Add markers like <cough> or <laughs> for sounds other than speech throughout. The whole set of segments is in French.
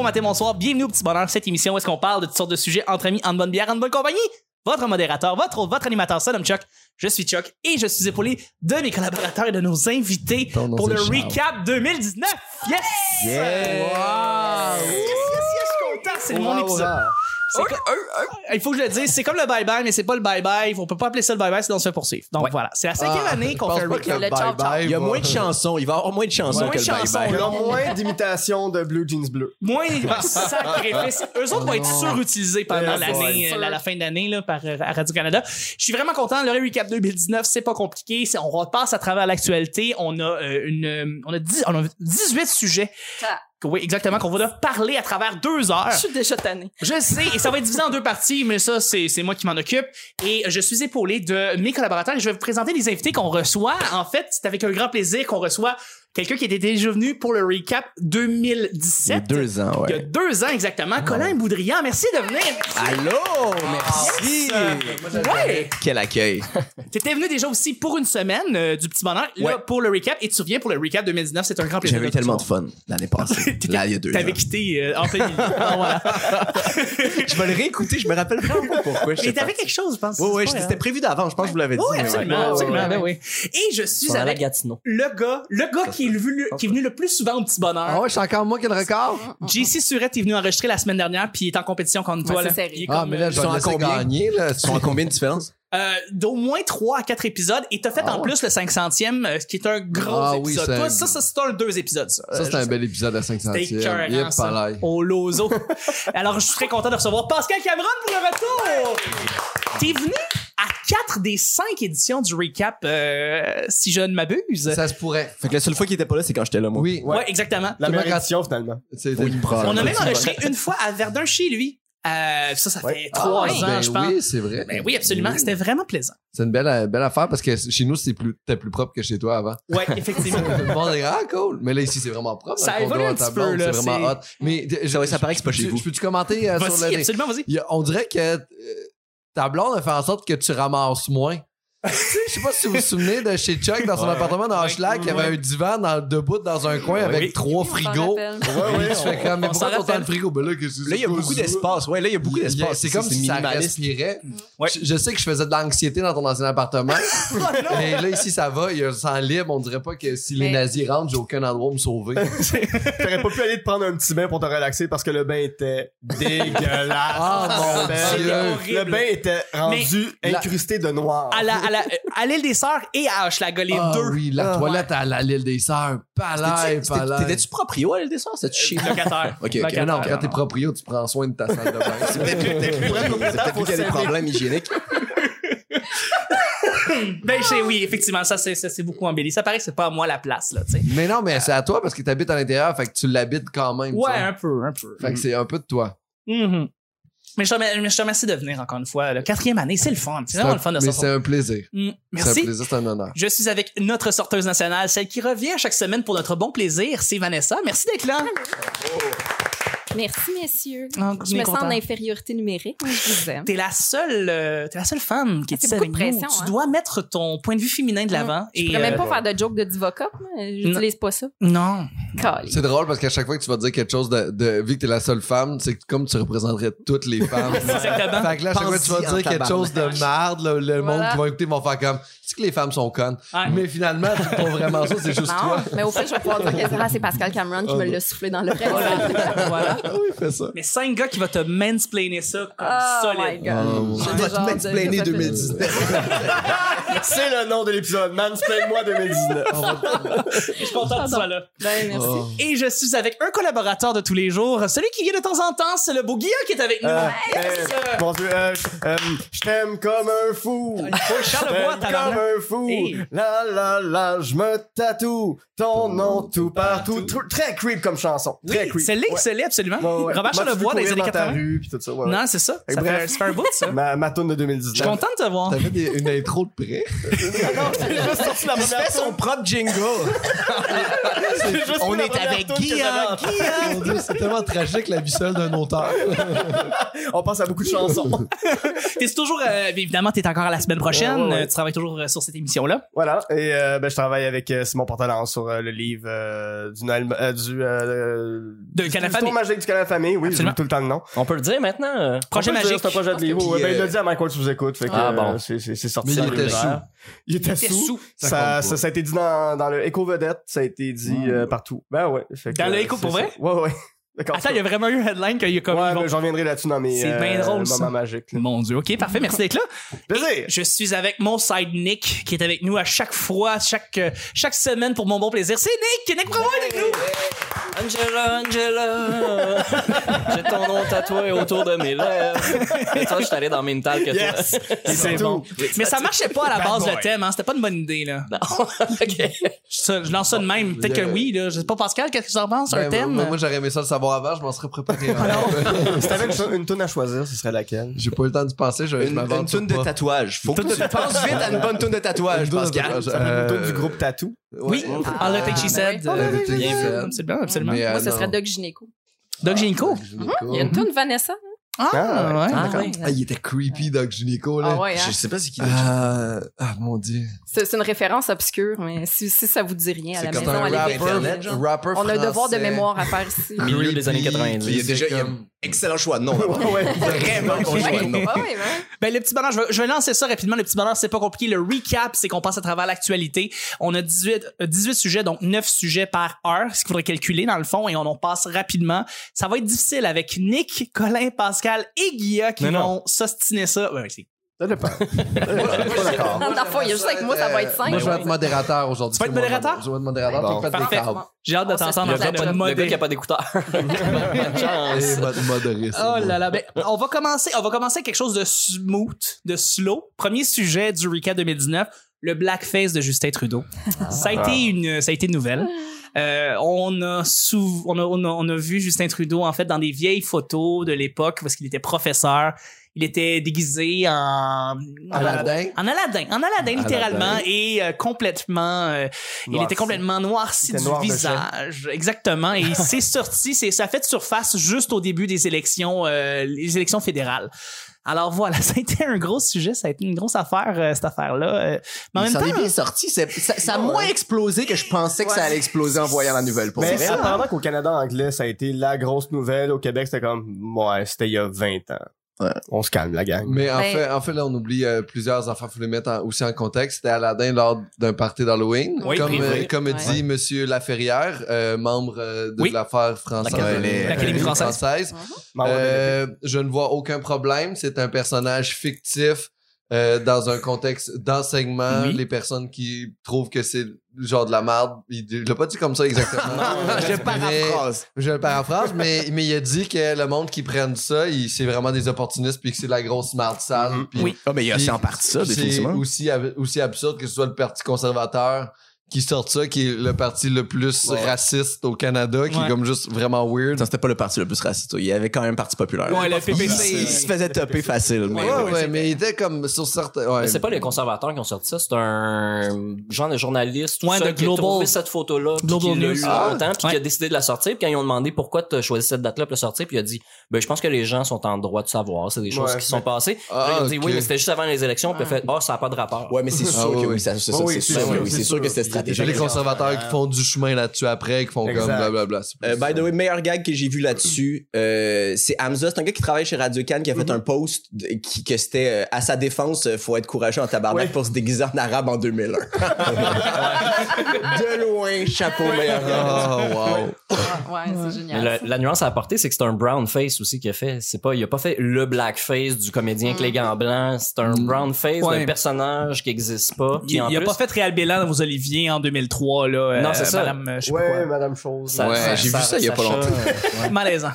bon matin, bonsoir. Bienvenue au Petit Bonheur, cette émission où est-ce qu'on parle de toutes sortes de sujets entre amis, en bonne bière, en bonne compagnie. Votre modérateur, votre animateur, nom Chuck. Je suis Chuck et je suis épaulé de mes collaborateurs et de nos invités Ton nom, pour c'est le Charles. recap 2019. Yes! Yeah! Yes, yes, yes, je suis content. C'est mon épisode. C'est comme- Il faut que je le dise, c'est comme le bye-bye, mais c'est pas le bye-bye. On peut pas appeler ça le bye-bye, sinon on se fait poursuivre. Donc voilà, c'est la cinquième Ah, année qu'on fait Le ciao, ciao. bye-bye Il y a moins de chansons. Il va y avoir moins de chansons Moins que de le bye-bye. Il y a moins d'imitations de Blue Jeans Bleu. Moins sacrifice. Eux autres vont être surutilisés pendant l'année, la, la fin d'année là, par euh, à Radio-Canada. Je suis vraiment content. Le recap 2019, c'est pas compliqué. On repasse à travers l'actualité. On a euh, une, on a, 10 on a 18 sujets. Ah. Oui, exactement, qu'on va parler à travers deux heures. Je suis déjà tannée. Je sais, et ça va être divisé en deux parties, mais ça, c'est, c'est moi qui m'en occupe. Et je suis épaulé de mes collaborateurs et je vais vous présenter les invités qu'on reçoit. En fait, c'est avec un grand plaisir qu'on reçoit quelqu'un qui était déjà venu pour le recap 2017. Il y a deux ans, Il y a ouais. deux ans exactement. Colin Boudrian, merci de venir. Allô! Merci! Ouais! Quel accueil. <laughs> T'étais venu déjà aussi pour une semaine euh, du petit bonheur, là, Ouais. pour le recap, et tu reviens pour le recap 2019. C'est un grand plaisir. J'avais eu tellement de fun l'année passée. <laughs> T'étais- Là, il y a deux ans. T'avais quitté euh, en milieu. <laughs> Ah, voilà. Je vais le réécouter. Je me rappelle vraiment pas pourquoi. je Mais t'avais quelque chose, je pense. Oui, oui, c'était prévu d'avant. Je pense que je vous l'avais dit. Oui, ouais. absolument, ouais, absolument, ouais, ben ouais. oui. Et je suis avec le gars, le gars qui est venu, qui est venu le plus souvent au petit bonheur. Ah ouais, c'est encore moi qui ai le record? JC Surette est venu enregistrer la semaine dernière, puis il est en compétition contre toi. Ouais, là. Il est Ah, comme, mais là, euh, je Ils vais sont te à laisser combien? gagner, là? Ils sont à combien de différence? euh, d'au moins 3 à 4 épisodes. Et t'as fait Ah en ouais. plus le 500e, euh, ce qui est un gros Ah oui, épisode. c'est Toi, un- ça, ça, c'est un deux épisodes, ça. Ça, Euh, c'est je un bel épisode à 500 C'était écœurant, Yep, ça. Au lozo. <laughs> Alors, je suis très content de recevoir Pascal Cameron pour le retour. T'es venu à 4 des 5 éditions du recap, euh, si je ne m'abuse. Ça se pourrait. Fait que la seule fois qu'il était pas là, c'est quand j'étais là, moi. Oui. Ouais, exactement. La meilleure édition, finalement. C'était Oui. On a même enregistré une fois à Verdun chez lui. Euh, ça, ça fait Ouais. trois Ah, ans, ben je pense. Oui, c'est vrai. Ben oui, absolument. Oui. C'était vraiment plaisant. C'est une belle, belle affaire parce que chez nous, c'est plus, c'était plus propre que chez toi avant. Ouais, effectivement. Monde est, ah, cool. Mais là, ici, c'est vraiment propre. Ça évolue un petit peu, là, C'est vraiment c'est- hot. Mais, je- Ça, ouais, ça paraît que c'est pas chez je- vous. Je peux-tu commenter euh, sur le. absolument, vas-y. On dirait que euh, ta blonde a fait en sorte que tu ramasses moins. Tu sais, Je sais pas si vous vous souvenez de chez Chuck dans son Ouais. appartement dans Hochelag, il y avait un divan dans, debout dans un coin avec Oui. trois On frigos. Ouais, ouais. tu fais comme, mais on pourquoi rappelle. de frigos? Ben là, qu'est-ce que Là, il y a beaucoup d'espace. Ouais, là, il y a beaucoup d'espace. C'est comme si ça respirait. Ouais. Je, je sais que je faisais de l'anxiété dans ton ancien appartement. <laughs> mais là, ici, ça va. Il y a un sang libre. On dirait pas que si les nazis rentrent, j'ai aucun endroit où me sauver. <laughs> T'aurais pas pu aller te prendre un petit bain pour te relaxer parce que le bain était dégueulasse. Ah, mon Dieu. Le bain était rendu incrusté de noir. À, la, l'île des Sœurs et à Hochelaga, les Ah deux oui, la Ah, toilette à la l'île des Sœurs. Palais, T'étais- palais. T'étais-tu proprio à l'île des Sœurs? C'était chez locataires. Ok, ok. Non, quand t'es proprio, tu prends soin de ta salle de bain. C'est peut-être lui qui a des problèmes hygiéniques. <laughs> Ben, je sais, oui, effectivement, ça, c'est, ça, c'est beaucoup embelli. Ça paraît que c'est pas à moi la place, là, tu sais. mais non, mais c'est à toi parce que t'habites à l'intérieur, fait que tu l'habites quand même. Ouais, sais. un peu, un peu. Fait que c'est un peu de toi. Mhm. Mais je te remercie- de venir encore une fois. La quatrième année, c'est le fun. C'est un- vraiment le fun de Mais sortir. c'est un plaisir. Mm, C'est un Merci. plaisir, c'est un honneur. Je suis avec notre sorteuse nationale, celle qui revient chaque semaine pour notre bon plaisir. C'est Vanessa. Merci d'être là. Merci, messieurs. Ah, Je est me sens en infériorité numérique. Je vous aime. T'es la seule, euh, t'es la seule femme qui est C'est ici avec nous. pression, Tu hein. dois mettre ton point de vue féminin de l'avant. Je et pourrais même euh, pas faire de joke de Divocop. J'utilise pas ça. Non. C'est drôle parce qu'à chaque fois que tu vas dire quelque chose de, de vu que t'es la seule femme, c'est comme tu représenterais toutes les <laughs> femmes. Exactement. fait que là, à chaque fois que tu vas dire quelque chose de marde, là, le monde qui va écouter vont faire comme c'est que les femmes sont connes. Ouais. Mais finalement, c'est pas vraiment ça, c'est juste Non, toi. mais au fait, je vais pouvoir dire que ah, c'est Pascal Cameron qui me l'a soufflé dans l'oreille. voilà. Ah <laughs> oui, fais ça. Mais cinq gars qui vont te mansplainer ça comme Oh my solide. god. Oh, J'ai On va déjà te mansplainer de- 2019. <laughs> C'est le nom de l'épisode. Mansplain-moi 2019. Je suis content que tu sois là. Ben, merci. Oh. Et je suis avec un collaborateur de tous les jours, celui qui vient de temps en temps, c'est le beau Guillaume qui est avec nous. Euh, Yes! euh, mon Dieu, euh, je- euh, je t'aime comme un fou. Il faut le Un fou. Hey. La la la, je me tatoue ton nom tout partout. Tr- Très creep comme chanson. Très Oui, creep. c'est laid, Ouais. c'est laid, absolument. Ouais, ouais. Robert Charlevoix peux dans les courir années dans ta 80. rue, puis tout ça. Non, c'est ça. Et Ça bref. fait, ça fait un bout, ça. <laughs> Ma, ma de 2019. Je suis content de te voir. T'as fait des- une intro de près? <laughs> J'ai juste sorti la Il première fait son propre jingle. <laughs> On est avec. Mon Dieu, c'est tellement tragique la vie seule d'un auteur. On pense à beaucoup de chansons. T'es toujours, euh, évidemment, t'es encore à la semaine prochaine. Tu travailles toujours euh, sur cette émission-là. Voilà. Et euh, ben, je travaille avec euh, Simon Portalance sur euh, le livre euh, du Noël, euh, du euh, De du- Canal du Famille. tour magique du Canal Famille. Oui, Absolument. tout le temps le nom. On peut le dire maintenant? euh, Projet magique. C'est un projet de livre. Ouais, ben, il l'a dit à Michael sous écoute. Fait que, Ah, bon. c'est c'est- c'est sorti. Mais il était sous. Il était sous. sous. Ça Ça, a été dit dans, dans le Éco Vedette, ça a été dit euh, partout. Ben ouais. Fait que, Dans le pour vrai? Ouais, ouais. D'accord. Attends, il y a vraiment eu un headline qu'il y a comme. Ouais, vont- mais j'en reviendrai là-dessus dans mes C'est bien euh, drôle, ça. moments magiques. là. Mon Dieu, ok, parfait, merci d'être là. <laughs> Plaisir. Je suis avec mon side Nick qui est avec nous à chaque fois, chaque, euh, chaque semaine pour mon bon plaisir. C'est Nick! Nick Bravo est avec nous! Angela, Angela, <laughs> j'ai ton nom tatoué autour de mes lèvres. Et toi, je suis allé dans Mental que Yes. C'est bon. Mais ça marchait pas à la base, le thème, hein. C'était pas une bonne idée, là. Non. <laughs> ok. Ça, je lance ça de même. Peut-être que oui, là. Je sais pas, Pascal, qu'est-ce que tu en penses? Ben, un thème? Moi, moi, j'aurais aimé ça le savoir avant, je m'en serais préparé. Si t'avais une, une toune à choisir, ce serait laquelle? J'ai pas eu le temps d'y penser, je, Une, une sur toune de tatouage. Faut que tu penses vite à une bonne toune de tatouage, de Pascal. une toune Euh, du groupe Tattoo. oui. All the things she Ah, said. ben euh, bien. Absolument, absolument. Euh, Moi, ce serait Doc Gynéco. Doc Gynéco. Gynéco. Il y a une toune Vanessa. Ah, Ah, ouais. Ah, Ouais. Ah, il était creepy, Doc là. Ah ouais, hein? Je sais pas c'est qui. Ah, ah, mon dieu. C'est c'est une référence obscure, mais si, si ça vous dit rien à la maison, un allez rapper. vérifier. Internet, genre? rapper On a un devoir de français. mémoire à faire ici. Milieu des années Creepy, 90. Il y a déjà il y a excellent choix de nom. <laughs> ouais. Vraiment bon choix ouais, ouais. Ben, le petit bonheur, je vais, je vais lancer ça rapidement. Le petit bonheur, c'est pas compliqué. Le recap, c'est qu'on passe à travers l'actualité. On a 18, euh, 18 sujets, donc 9 sujets par heure, ce qu'il faudrait calculer dans le fond, et on en passe rapidement. Ça va être difficile avec Nick, Colin, Pascal et Guilla qui Mais non. vont s'ostiner ça. Ouais, c'est- Ça dépend. <laughs> Pas d'accord. Dans le fond, il y a juste avec moi, ça va être simple. Moi, je vais être modérateur aujourd'hui. Tu vas être modérateur? Je vais être modérateur. Bon. Parfait. J'ai hâte de t'entendre en Le train gars, de pas- le gars qui a pas d'écouteur. <laughs> Bonne chance. Modéré, Oh là là, ben, on va commencer, on va commencer avec quelque chose de smooth, de slow. Premier sujet du recap 2019, le blackface de Justin Trudeau. Ça a été une, ça a été une nouvelle. Euh, on a sou- on a, on a, on a vu Justin Trudeau en fait dans des vieilles photos de l'époque parce qu'il était professeur. Il était déguisé en Aladdin. en Aladdin, en Aladdin littéralement Aladdin. et euh, complètement euh, il était complètement noirci Il du noir de visage, exactement et c'est <laughs> sorti, c'est ça a fait surface juste au début des élections euh, les élections fédérales. Alors voilà, <laughs> ça a été un gros sujet, ça a été une grosse affaire euh, cette affaire-là. Euh, mais en même Ça en est temps, bien sorti. C'est- Ça, ça a moins explosé que je pensais que ça allait exploser en voyant la nouvelle. Pour Mais vrai. apparemment qu'au Canada anglais, ça a été la grosse nouvelle. Au Québec, c'était comme, ouais, c'était il y a 20 ans. Ouais. On se calme, la gang. Mais en Ben- fait, en fait, là, on oublie euh, plusieurs enfants. Faut les mettre en- aussi en contexte. C'était Aladdin lors d'un party d'Halloween. Oui, comme, privé. euh, comme Ouais. dit Monsieur Laferrière, euh, membre euh, de Oui. l'affaire française. L'Académie- française. Euh, je ne vois aucun problème. C'est un personnage fictif euh, dans un contexte d'enseignement. Oui. Les personnes qui trouvent que c'est genre de la merde, il il l'a pas dit comme ça exactement. <laughs> je Mais- paraphrase. je le paraphrase, mais, mais il a dit que le monde qui prenne ça, c'est vraiment des opportunistes puis que c'est la grosse marde sale. Mhm. puis- Oui. Ah, mais il y a c'est en partie ça, c'est définitivement. aussi, ab- aussi absurde que ce soit le Parti conservateur qui sorte ça, qui est le parti le plus Ouais. raciste au Canada, qui Ouais. est comme juste vraiment weird. Ça, c'était pas le parti le plus raciste. Il y avait quand même un parti populaire. Ouais, le il, PPC. il se faisait topper facile. Mais Ouais, ouais. ouais, mais il était comme sur certains. Ouais. Mais c'est pas les conservateurs qui ont sorti ça, c'est un genre de journaliste tout Ouais, seul de qui a Global- trouvé cette photo-là, puis Global qui l'a eu Ah, longtemps, puis ouais. qui a décidé de la sortir, puis quand ils ont demandé pourquoi tu as choisi cette date-là pour la sortir, puis il a dit ben je pense que les gens sont en droit de savoir, c'est des choses Ouais, qui sont passées. Ah, là, ils ont dit ok. oui, mais c'était juste avant les élections, puis il a fait oh ça a pas de rapport. Ouais, mais c'est sûr Ah, que oui. c'est sûr, sûr, oui, c'est sûr que c'était stratégique. les conservateurs qui font du chemin là-dessus après, qui font Exact. comme blablabla. Euh, by the way, meilleur gag que j'ai vu là-dessus, euh, c'est Hamza. C'est un gars qui travaille chez Radio Can qui a fait Mhm. un post qui, que c'était euh, à sa défense, euh, faut être courageux en tabarnak Oui. pour se déguiser en arabe en 2001. <laughs> de loin, chapeau meilleur gag. Oh, wow. Ouais, c'est génial. la, la nuance à apporter, c'est que c'est un brown face aussi qu'il a fait. C'est pas, il a pas fait le black face du comédien avec les gants blancs. C'est un Mm. brown face Ouais. d'un personnage qui existe pas. il, en il a pas fait Réal Bélan dans vos Oliviers en 2003 là. euh, Non, c'est ça. Madame, euh, je sais pas Ouais, quoi. Madame Chose. ça- Ouais, ça- j'ai vu ça il y a pas longtemps. euh, <laughs> ouais. Malaisant.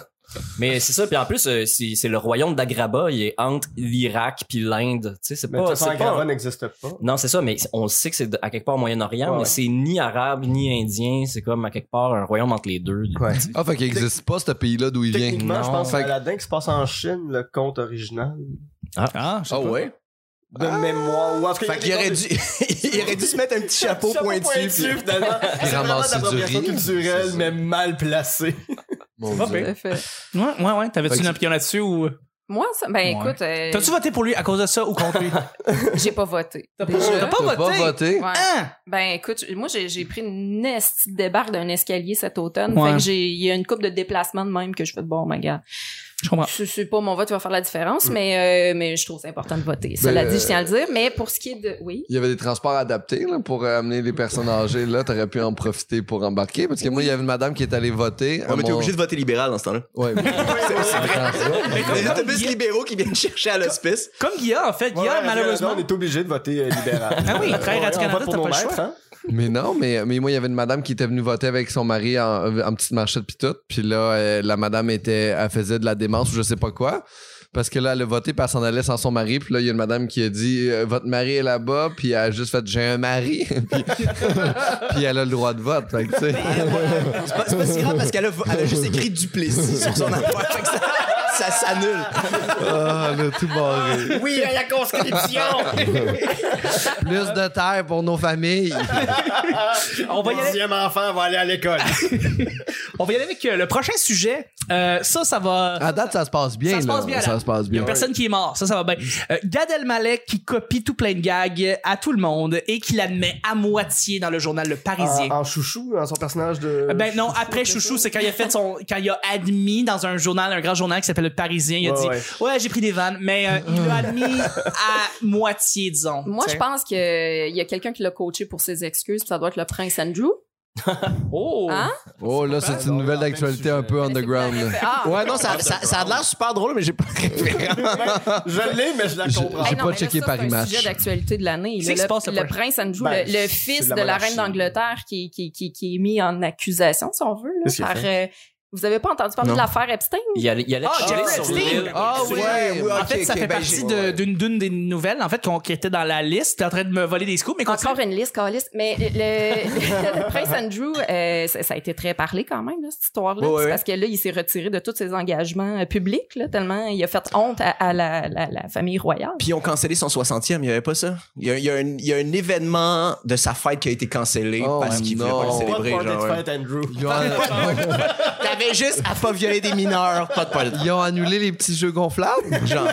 Mais c'est ça, puis en plus, c'est c'est le royaume d'Agraba, il est entre l'Irak puis l'Inde. Tu sais, c'est pas, toute façon, c'est Agrava pas. n'existe pas. Non, c'est ça, mais on sait que c'est à quelque part au Moyen-Orient, Ouais. mais c'est ni arabe ni indien, c'est comme à quelque part un royaume entre les deux. Ouais. Ah, fait qu'il existe pas ce pays-là d'où il vient. Techniquement, je pense que Aladdin qui se passe en Chine, le conte original. Ah, je sais Ah pas. ouais? De mémoire. Ou en tout cas, Fait qu'il aurait dû, <laughs> il aurait dû se mettre un petit chapeau, pointu. puis- finalement. <laughs> C'est vraiment de ramasser du l'appropriation riz. culturelle, mais mal placée. <laughs> Mon Pas Dieu. pire. Tout à fait. Ouais, ouais, ouais. T'avais-tu une opinion là-dessus ou? Moi, ça, ben Ouais. écoute, euh, T'as-tu voté pour lui à cause de ça ou contre lui? j'ai pas voté. T'as pas T'as pas voté? voté? Ouais. Hein? Ben écoute, moi j'ai pris une esti de débarque d'un escalier cet automne. Ouais. Fait que j'ai il y a une coupe de déplacements de même que je fais de bon, ma gars. Je comprends. C'est c'est pas mon vote qui va faire la différence, mais euh, mais je trouve c'est important de voter. Cela Ben, dit, je tiens à le dire. Mais pour ce qui est de, oui. Il y avait des transports adaptés là, pour euh, amener les personnes âgées. Là, t'aurais pu en profiter pour embarquer. Parce que moi, il y avait une madame qui est allée voter. Ouais, mais t'es mon- obligé de voter libéral dans ce temps-là. Ouais, mais- <laughs> Les autobus libéraux qui viennent chercher à l'hospice. Comme Guilla, en fait. Guilla, Ouais, ouais, malheureusement. On est obligé de voter euh, libéral. Ah oui, très Radio-Canada, on vote pour nos maîtres, hein? Mais non, mais, mais moi, il y avait une madame qui était venue voter avec son mari en, petite marchette pis tout. Puis là, la madame était, elle faisait de la démence ou je sais pas quoi. Parce que là, elle a voté, puis elle s'en allait sans son mari. Puis là, il y a une madame qui a dit euh, Votre mari est là-bas. Puis elle a juste fait J'ai un mari. <laughs> puis, <laughs> puis elle a le droit de vote. Tu sais. C'est pas, c'est pas si grave parce qu'elle a, elle a juste écrit Duplessis sur son affaire. Ça, s'annule. Ah, elle a tout barré. Oui, à la conscription. <laughs> Plus de terre pour nos familles. On va y aller. Deuxième enfant va aller à l'école. <laughs> On va y aller avec euh, le prochain sujet. Euh, ça, ça va. À date, ça se passe bien. Ça se passe bien. Ça se passe Il y a bien. personne qui est mort, ça, ça va bien. Euh, Gad Elmalek qui copie tout plein de gags à tout le monde et qui l'admet à moitié dans le journal Le Parisien. En, en chouchou, dans son personnage de. Euh, Ben non, après Chouchou, c'est quand il a fait son, quand il a admis dans un journal, un grand journal qui s'appelle Le Parisien, il a Ouais, dit, ouais. ouais, j'ai pris des vannes, mais euh, il l'a admis <laughs> à moitié, disons. Moi, T'sais. je pense qu'il y a quelqu'un qui l'a coaché pour ses excuses, puis ça doit être le prince Andrew. <laughs> Oh. Hein? Oh, là, c'est une nouvelle d'actualité un peu underground. Ah. Ouais, non, ça, ça, ça a l'air super drôle, mais j'ai pas. Je l'ai, mais je la comprends. j'ai Hey, pas checké ça, Paris c'est un Match. sujet d'actualité de l'année. Le, le le prince? Andrew, Ben, le, fils de de la reine d'Angleterre qui, qui, qui, qui est mis en accusation, si on veut, là, par... euh, vous avez pas entendu parler Non. de l'affaire Epstein? Il allait, il allait Ah, chiller Jeffrey Epstein. Ah, ouais, ouais, en fait, ça fait ben, partie ouais. d'une d'une des nouvelles, en fait, qu'on- qui était dans la liste. T'es en train de me voler des scoops, mais continue. Encore une liste, Carlis. Mais le, le- le <laughs> prince Andrew, euh, ça, ça a été très parlé quand même, là, cette histoire-là. Ouais, ouais. Parce que là, il s'est retiré de tous ses engagements euh, publics, là, tellement il a fait honte à, à la, la, la famille royale. Puis ils ont cancellé son 60e, il y avait pas ça? Il y a, il y a un, il y a un événement de sa fête qui a été cancellé Oh, parce qu'il voulait pas le. Pas de célébrer. party genre, fête, Andrew. <laughs> Juste à pas violer des mineurs, pas de party. ils ont annulé les petits jeux gonflables? Genre,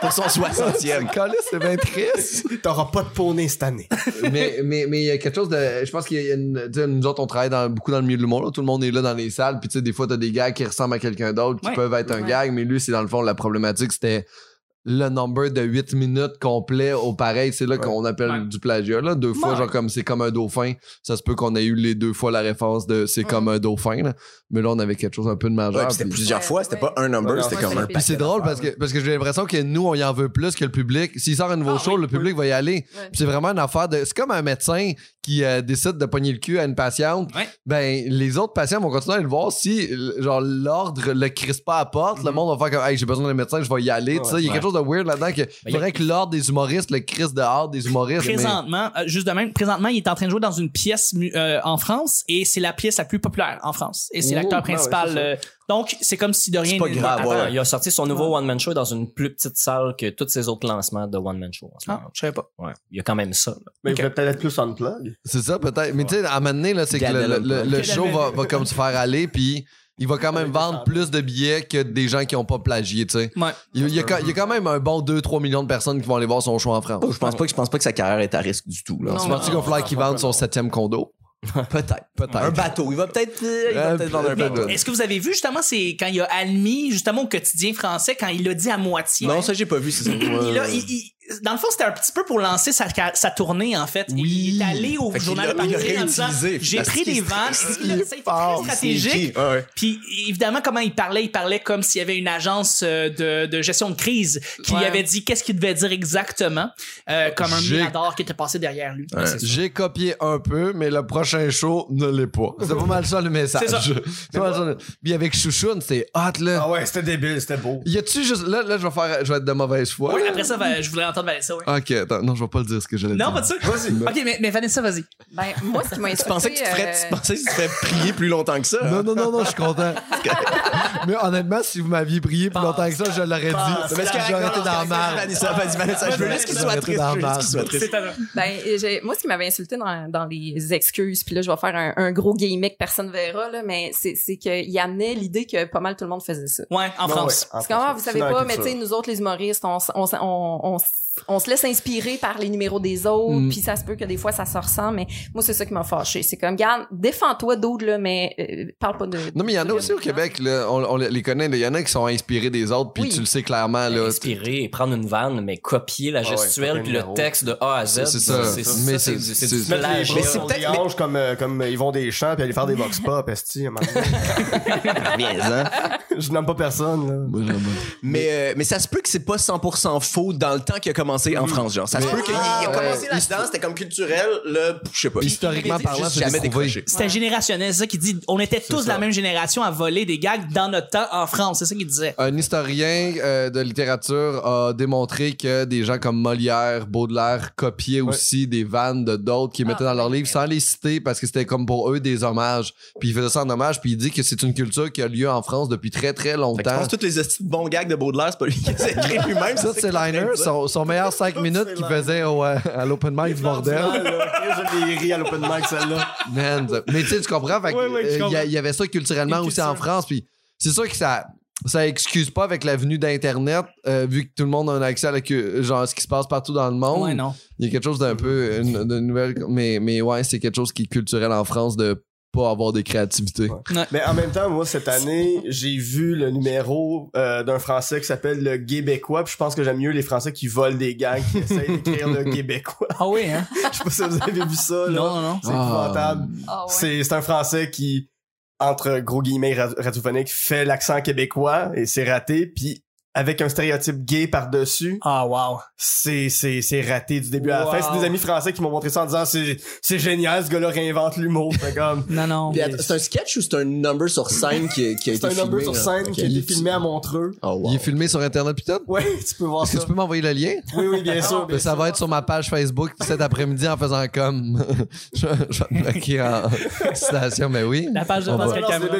pour son 60e. Calais, c'est bien triste. T'auras pas de poney cette année. mais mais mais il y a quelque chose de je pense qu'il y a une tu sais, nous autres on travaille dans, beaucoup dans le milieu de l'humour là. tout le monde est là dans les salles puis tu sais des fois t'as des gags qui ressemblent à quelqu'un d'autre qui Ouais. peuvent être un Ouais. gag mais lui c'est dans le fond la problématique c'était le number de 8 minutes complet au pareil c'est là qu'on appelle Ouais. du plagiat là deux fois Ouais. genre comme c'est comme un dauphin ça se peut qu'on ait eu les deux fois la référence de c'est comme un dauphin là. mais là on avait quelque chose un peu de Ouais, majeur c'était plusieurs fois, c'était ouais. pas un number, Ouais, c'était comme un. c'est- Puis c'est drôle parce que, parce que j'ai l'impression que nous, on y en veut plus que le public. S'il sort un nouveau Ah show, le public va y aller. C'est vraiment une affaire de. C'est comme un médecin qui euh, décide de pogner le cul à une patiente. Ouais. Ben, les autres patients vont continuer à le voir si, genre, l'ordre le crisse pas à la porte. Le monde va faire comme, hey, j'ai besoin d'un médecin, je vais y aller. tu sais, il y a Ouais. quelque chose de weird là-dedans que. A- faudrait que l'ordre des humoristes, le crisse dehors des humoristes. mais- Présentement, euh, juste de même, présentement, il est en train de jouer dans une pièce mu- euh, en France et c'est la pièce la plus populaire en France. Et c'est Oh, l'acteur ouais, principal. euh, donc, c'est comme si de rien pas n'était. grave, ouais. Attends, Il a sorti son nouveau one-man show dans une plus petite salle que tous ses autres lancements de one-man show. en ce Ah, moment. je savais pas. Ouais. Il y a quand même ça. là. Mais Ok. il peut-être être plus on plug. C'est ça, peut-être. Mais tu sais, à un moment donné, là, c'est que le, le- le- le Gad show va, comme se faire aller, puis il va quand même vendre plus de billets que des gens qui ont pas plagié, tu sais. Ouais. Il y, a, il y a quand même un bon 2-3 millions de personnes qui vont aller voir son show en France. Je pense pas que je pense pas que sa carrière est à risque du tout. Là, Non, Tu penses qu'il va falloir qu'il vende son septième condo? <laughs> Peut-être. Peut-être. Un bateau. Il va peut-être euh, vendre un bateau. Est-ce que vous avez vu justement, c'est quand il a admis justement au quotidien français, quand il l'a dit à moitié? Non, ça, j'ai pas vu. C'est ça. Il a- il- il- dans le fond, c'était un petit peu pour lancer sa, sa tournée, en fait. Oui. Il est allé au Fait journal en disant, réutilisé. J'ai pris des vannes. il Il est a- ça a été très stratégique. Ouais, ouais. Puis évidemment, comment il parlait, il parlait comme s'il y avait une agence euh, de, de gestion de crise qui lui avait dit qu'est-ce qu'il devait dire exactement, euh, comme un mirador qui était passé derrière lui. Ouais. C'est. J'ai copié un peu, mais le prochain show ne l'est pas. C'est pas mal ça le message. C'est ça. <laughs> C'est pas mal ça. le- Puis avec Chouchoun, c'est hot là. Ah ouais, c'était débile, c'était beau. Y a-tu juste. Là, là je, vais faire, je vais être de mauvaise foi. Oui, après ça, va- je voudrais entendre de Vanessa, oui. Ok, attends, non, je vais pas le dire ce que j'allais dire. Non, pas de ça? Vas-y. Ok, mais, mais Vanessa, vas-y. Ben, moi, ce qui m'a Tu insulté... pensais que tu, te ferais, euh, tu pensais que tu te ferais prier plus longtemps que ça? Non, non, non, non, je suis content. <laughs> Mais honnêtement, si vous m'aviez prié plus longtemps que ça, je l'aurais dit. Est-ce que J'aurais été dans merde. Vanessa, vas-y, Vanessa, je veux juste qu'il soit triste. été dans Je veux la juste qu'il soit triste. C'est à Ben, moi, ce qui m'avait insulté dans, dans les excuses, puis là, je vais faire un, un gros gimmick, personne verra, là, mais c'est, c'est qu'il amenait l'idée que pas mal tout le monde faisait ça. Ouais, en France. Parce que, ah, vous savez pas, mais tu sais, nous autres, les humoristes, on, on, on, on, s- on se laisse inspirer par les numéros des autres, Mm. puis ça se peut que des fois, ça se ressent, mais moi, c'est ça qui m'a fâché. C'est comme, garde, défends-toi d'autres, là, mais euh, parle pas de... Non, mais il y en a aussi au Québec, là, on, on les connaît, là, il y en a qui sont inspirés des autres, puis Oui. tu le sais clairement. Là, Inspirer et prendre une vanne, mais copier la ouais, gestuelle puis le texte de A à Z. C'est ça. Mais c'est- bras Mais c'est peut-être- comme, euh, comme ils vont des champs puis aller faire des vox <laughs> pop, esti, <laughs> hein? Je nomme pas personne. Mais, euh, mais ça se peut que c'est pas 100% faux dans le temps qu'il a commencé en France, genre. Ça se peut qu'il il a Ouais. commencé là-dedans, c'était comme culturel, là, je sais pas. Historiquement parlant, c'est jamais décroché. C'était générationnel, c'est ça qu'il dit. On était tous de la même génération à voler des gags dans notre temps en France. C'est ça qu'il disait. Un historien euh, de littérature a démontré que des gens comme Molière, Baudelaire copiaient aussi des vannes de d'autres qui mettaient dans leurs livres sans les citer parce que c'était comme pour eux des hommages. Puis il faisait ça en hommage, puis il dit que c'est une culture qui a lieu en France depuis très très que je longtemps. pense que tous les bons gags de Baudelaire, c'est pas lui qui les a écrits lui-même. Ça, c'est Liner, son, son meilleur 5 <laughs> minutes qu'il faisait au, euh, à l'open mic du bordel. Je l'ai ri à l'open mic, celle-là. Man, ça- mais tu sais, tu comprends? Fait que, Ouais, ouais, je euh, il y a- il y, avait ça culturellement Une aussi en culture. France. Puis c'est sûr que ça ça excuse pas avec la venue d'Internet, euh, vu que tout le monde a un accès à la cu- genre, ce qui se passe partout dans le monde. Ouais, non. Il y a quelque chose d'un peu, une, de nouvelle, mais, mais ouais, c'est quelque chose qui est culturel en France de pas avoir de créativité. Mais en même temps, moi, cette année, j'ai vu le numéro euh, d'un Français qui s'appelle le Québécois. Puis je pense que j'aime mieux les Français qui volent des gags, qui essayent d'écrire le <laughs> Québécois. Ah oui, hein? <laughs> Je sais pas si vous avez vu ça, là. Non, non, non. C'est Ah. épouvantable. Ah ouais. C'est c'est un Français qui, entre gros guillemets ra- radiophonique, fait l'accent québécois et c'est raté. Puis avec un stéréotype gay par-dessus, Ah, wow. c'est c'est c'est raté du début à la fin. C'est des amis français qui m'ont montré ça en disant c'est c'est génial, ce gars-là réinvente l'humour. C'est comme <laughs> Non, non. Puis, attends, C'est un sketch ou c'est un number sur scène qui, qui a c'est été un number filmé, sur scène qui a été filmé à Montreux. Oh, wow. Il est filmé sur Internet pis tout? Ouais, tu peux voir Est-ce que ça. tu peux m'envoyer le lien? Oui, oui, bien sûr. bien ça sûr. va être sur ma page Facebook cet après-midi en faisant comme. <laughs> je, je vais te bloquer en <laughs> citation, mais oui. La page de On va-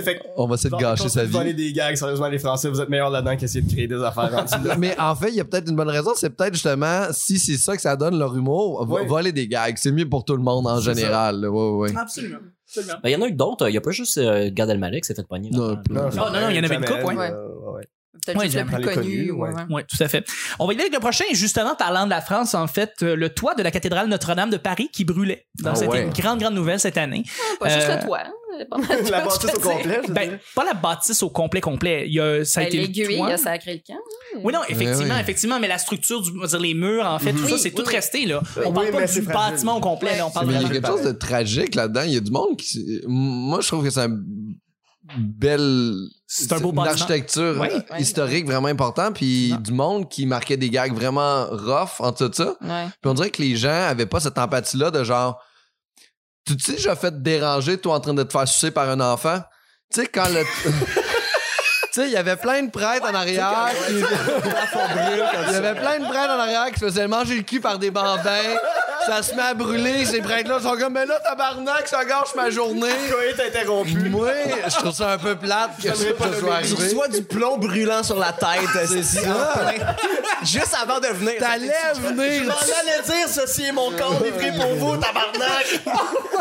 c'est On va essayer de gâcher sa Vous vie. des gags, sérieusement, les Français, vous êtes meilleurs là-dedans qu'essayer de créer des affaires. <laughs> Mais en fait, il y a peut-être une bonne raison. C'est peut-être justement, si c'est ça que ça donne leur humour, voler des gags. C'est mieux pour tout le monde en général. là. Ouais, ouais. Absolument. Ben, Il y en a eu d'autres. Il y a pas juste euh, Gad Elmaleh qui s'est fait pogner. Non, plus. non, non, il y en avait une couple, ouais. euh, ouais. Peut-être Ouais, juste le plus connu. connus, ouais, ouais. ouais. Oui, tout à fait. On va y aller avec le prochain. Justement, parlant de la France, en fait, euh, le toit de la cathédrale Notre-Dame de Paris qui brûlait. Donc, Ah c'était ouais. une grande, grande nouvelle cette année. Pas juste Euh, le toit. hein. Pas <laughs> mal de La bâtisse au complet, Ben, pas la bâtisse au complet, complet. Il y a, ça a Ben, été le L'aiguille, toit. il a sacré le camp. Oui, non, effectivement, effectivement, mais la structure, du, on va dire les murs, en fait, tout ça, Oui, c'est oui, tout oui. resté, là. Oui, On parle pas du bâtiment au complet, là, on parle Mais il y a quelque chose de tragique là-dedans. Il y a du monde qui. Moi, je trouve que c'est un belle. C'est un beau une architecture euh, historique vraiment important. Puis du monde qui marquait des gags vraiment rough en tout ça. Puis on dirait que les gens avaient pas cette empathie-là de genre. Tu te sais, j'ai fait te déranger, toi, en train de te faire sucer par un enfant. Tu sais, quand le. <laughs> Tu sais, il y avait plein de prêtres en arrière. qui- <laughs> Il y avait plein de prêtres en arrière qui se faisaient manger le cul par des bambins. Ça se met à brûler. Ces prêtres-là sont comme, mais là, tabarnak, ça gâche ma journée. <laughs> Quoi est interrompu? Moi, je trouve ça un peu plate que ça soit nommer- arrivé. Tu reçois du plomb brûlant sur la tête. C'est ça. Juste avant de venir. T'allais Je venir. m'en allais dire, ceci est mon corps livré pour vous, tabarnak!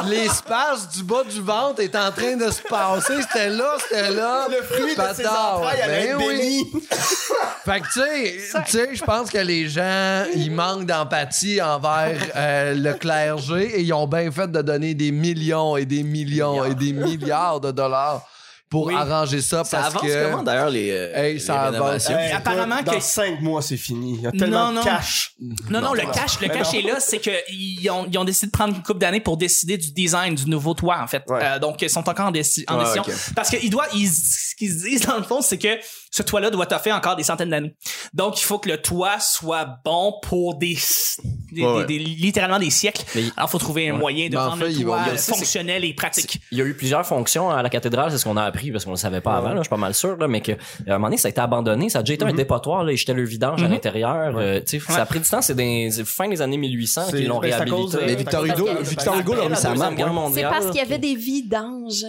L'espace du bas du ventre est en train de se passer. C'était là, c'était là. Le fruit de ses entrailles allait Ben être oui. béni. Fait que, tu sais, tu sais, je pense que les gens, ils manquent d'empathie envers euh, le clergé et ils ont bien fait de donner des millions et des millions et des milliards de dollars pour Oui. arranger ça Ça parce avance que... comment d'ailleurs les, euh, Hey, les ça avance. Hey, apparemment dans que- cinq mois, c'est fini. Il y a tellement Non, non. de cash. Non, non, le cash, le cash est là, c'est qu'ils ont, ils ont décidé de prendre une couple d'années pour décider du design du nouveau toit, en fait. Ouais. Euh, donc, ils sont encore en, déci- en Ouais, décision. Parce qu'ils doivent, ils, qu'ils se disent dans le fond, c'est que ce toit-là doit toffer encore des centaines d'années. Donc, il faut que le toit soit bon pour des, des, Ouais, ouais. des- des- littéralement des siècles. Mais- Alors, il faut trouver un Ouais. moyen de Mais en rendre fait, le toit il fonctionnel et pratique. Il y a eu plusieurs fonctions à la cathédrale, c'est ce qu'on a appris parce qu'on le savait pas avant, là, je suis pas mal sûr, là, mais que à un moment donné, ça a été abandonné, ça a déjà été un dépotoir, là, ils jetaient le vidange à Mhm. l'intérieur. euh, Ça a pris du temps, c'est des fin des années 1800 C'est- qu'ils l'ont ben, réhabilité. Mais Victor Hugo, Après Victor Hugo l'a mis sa. C'est parce qu'il y avait des vidanges.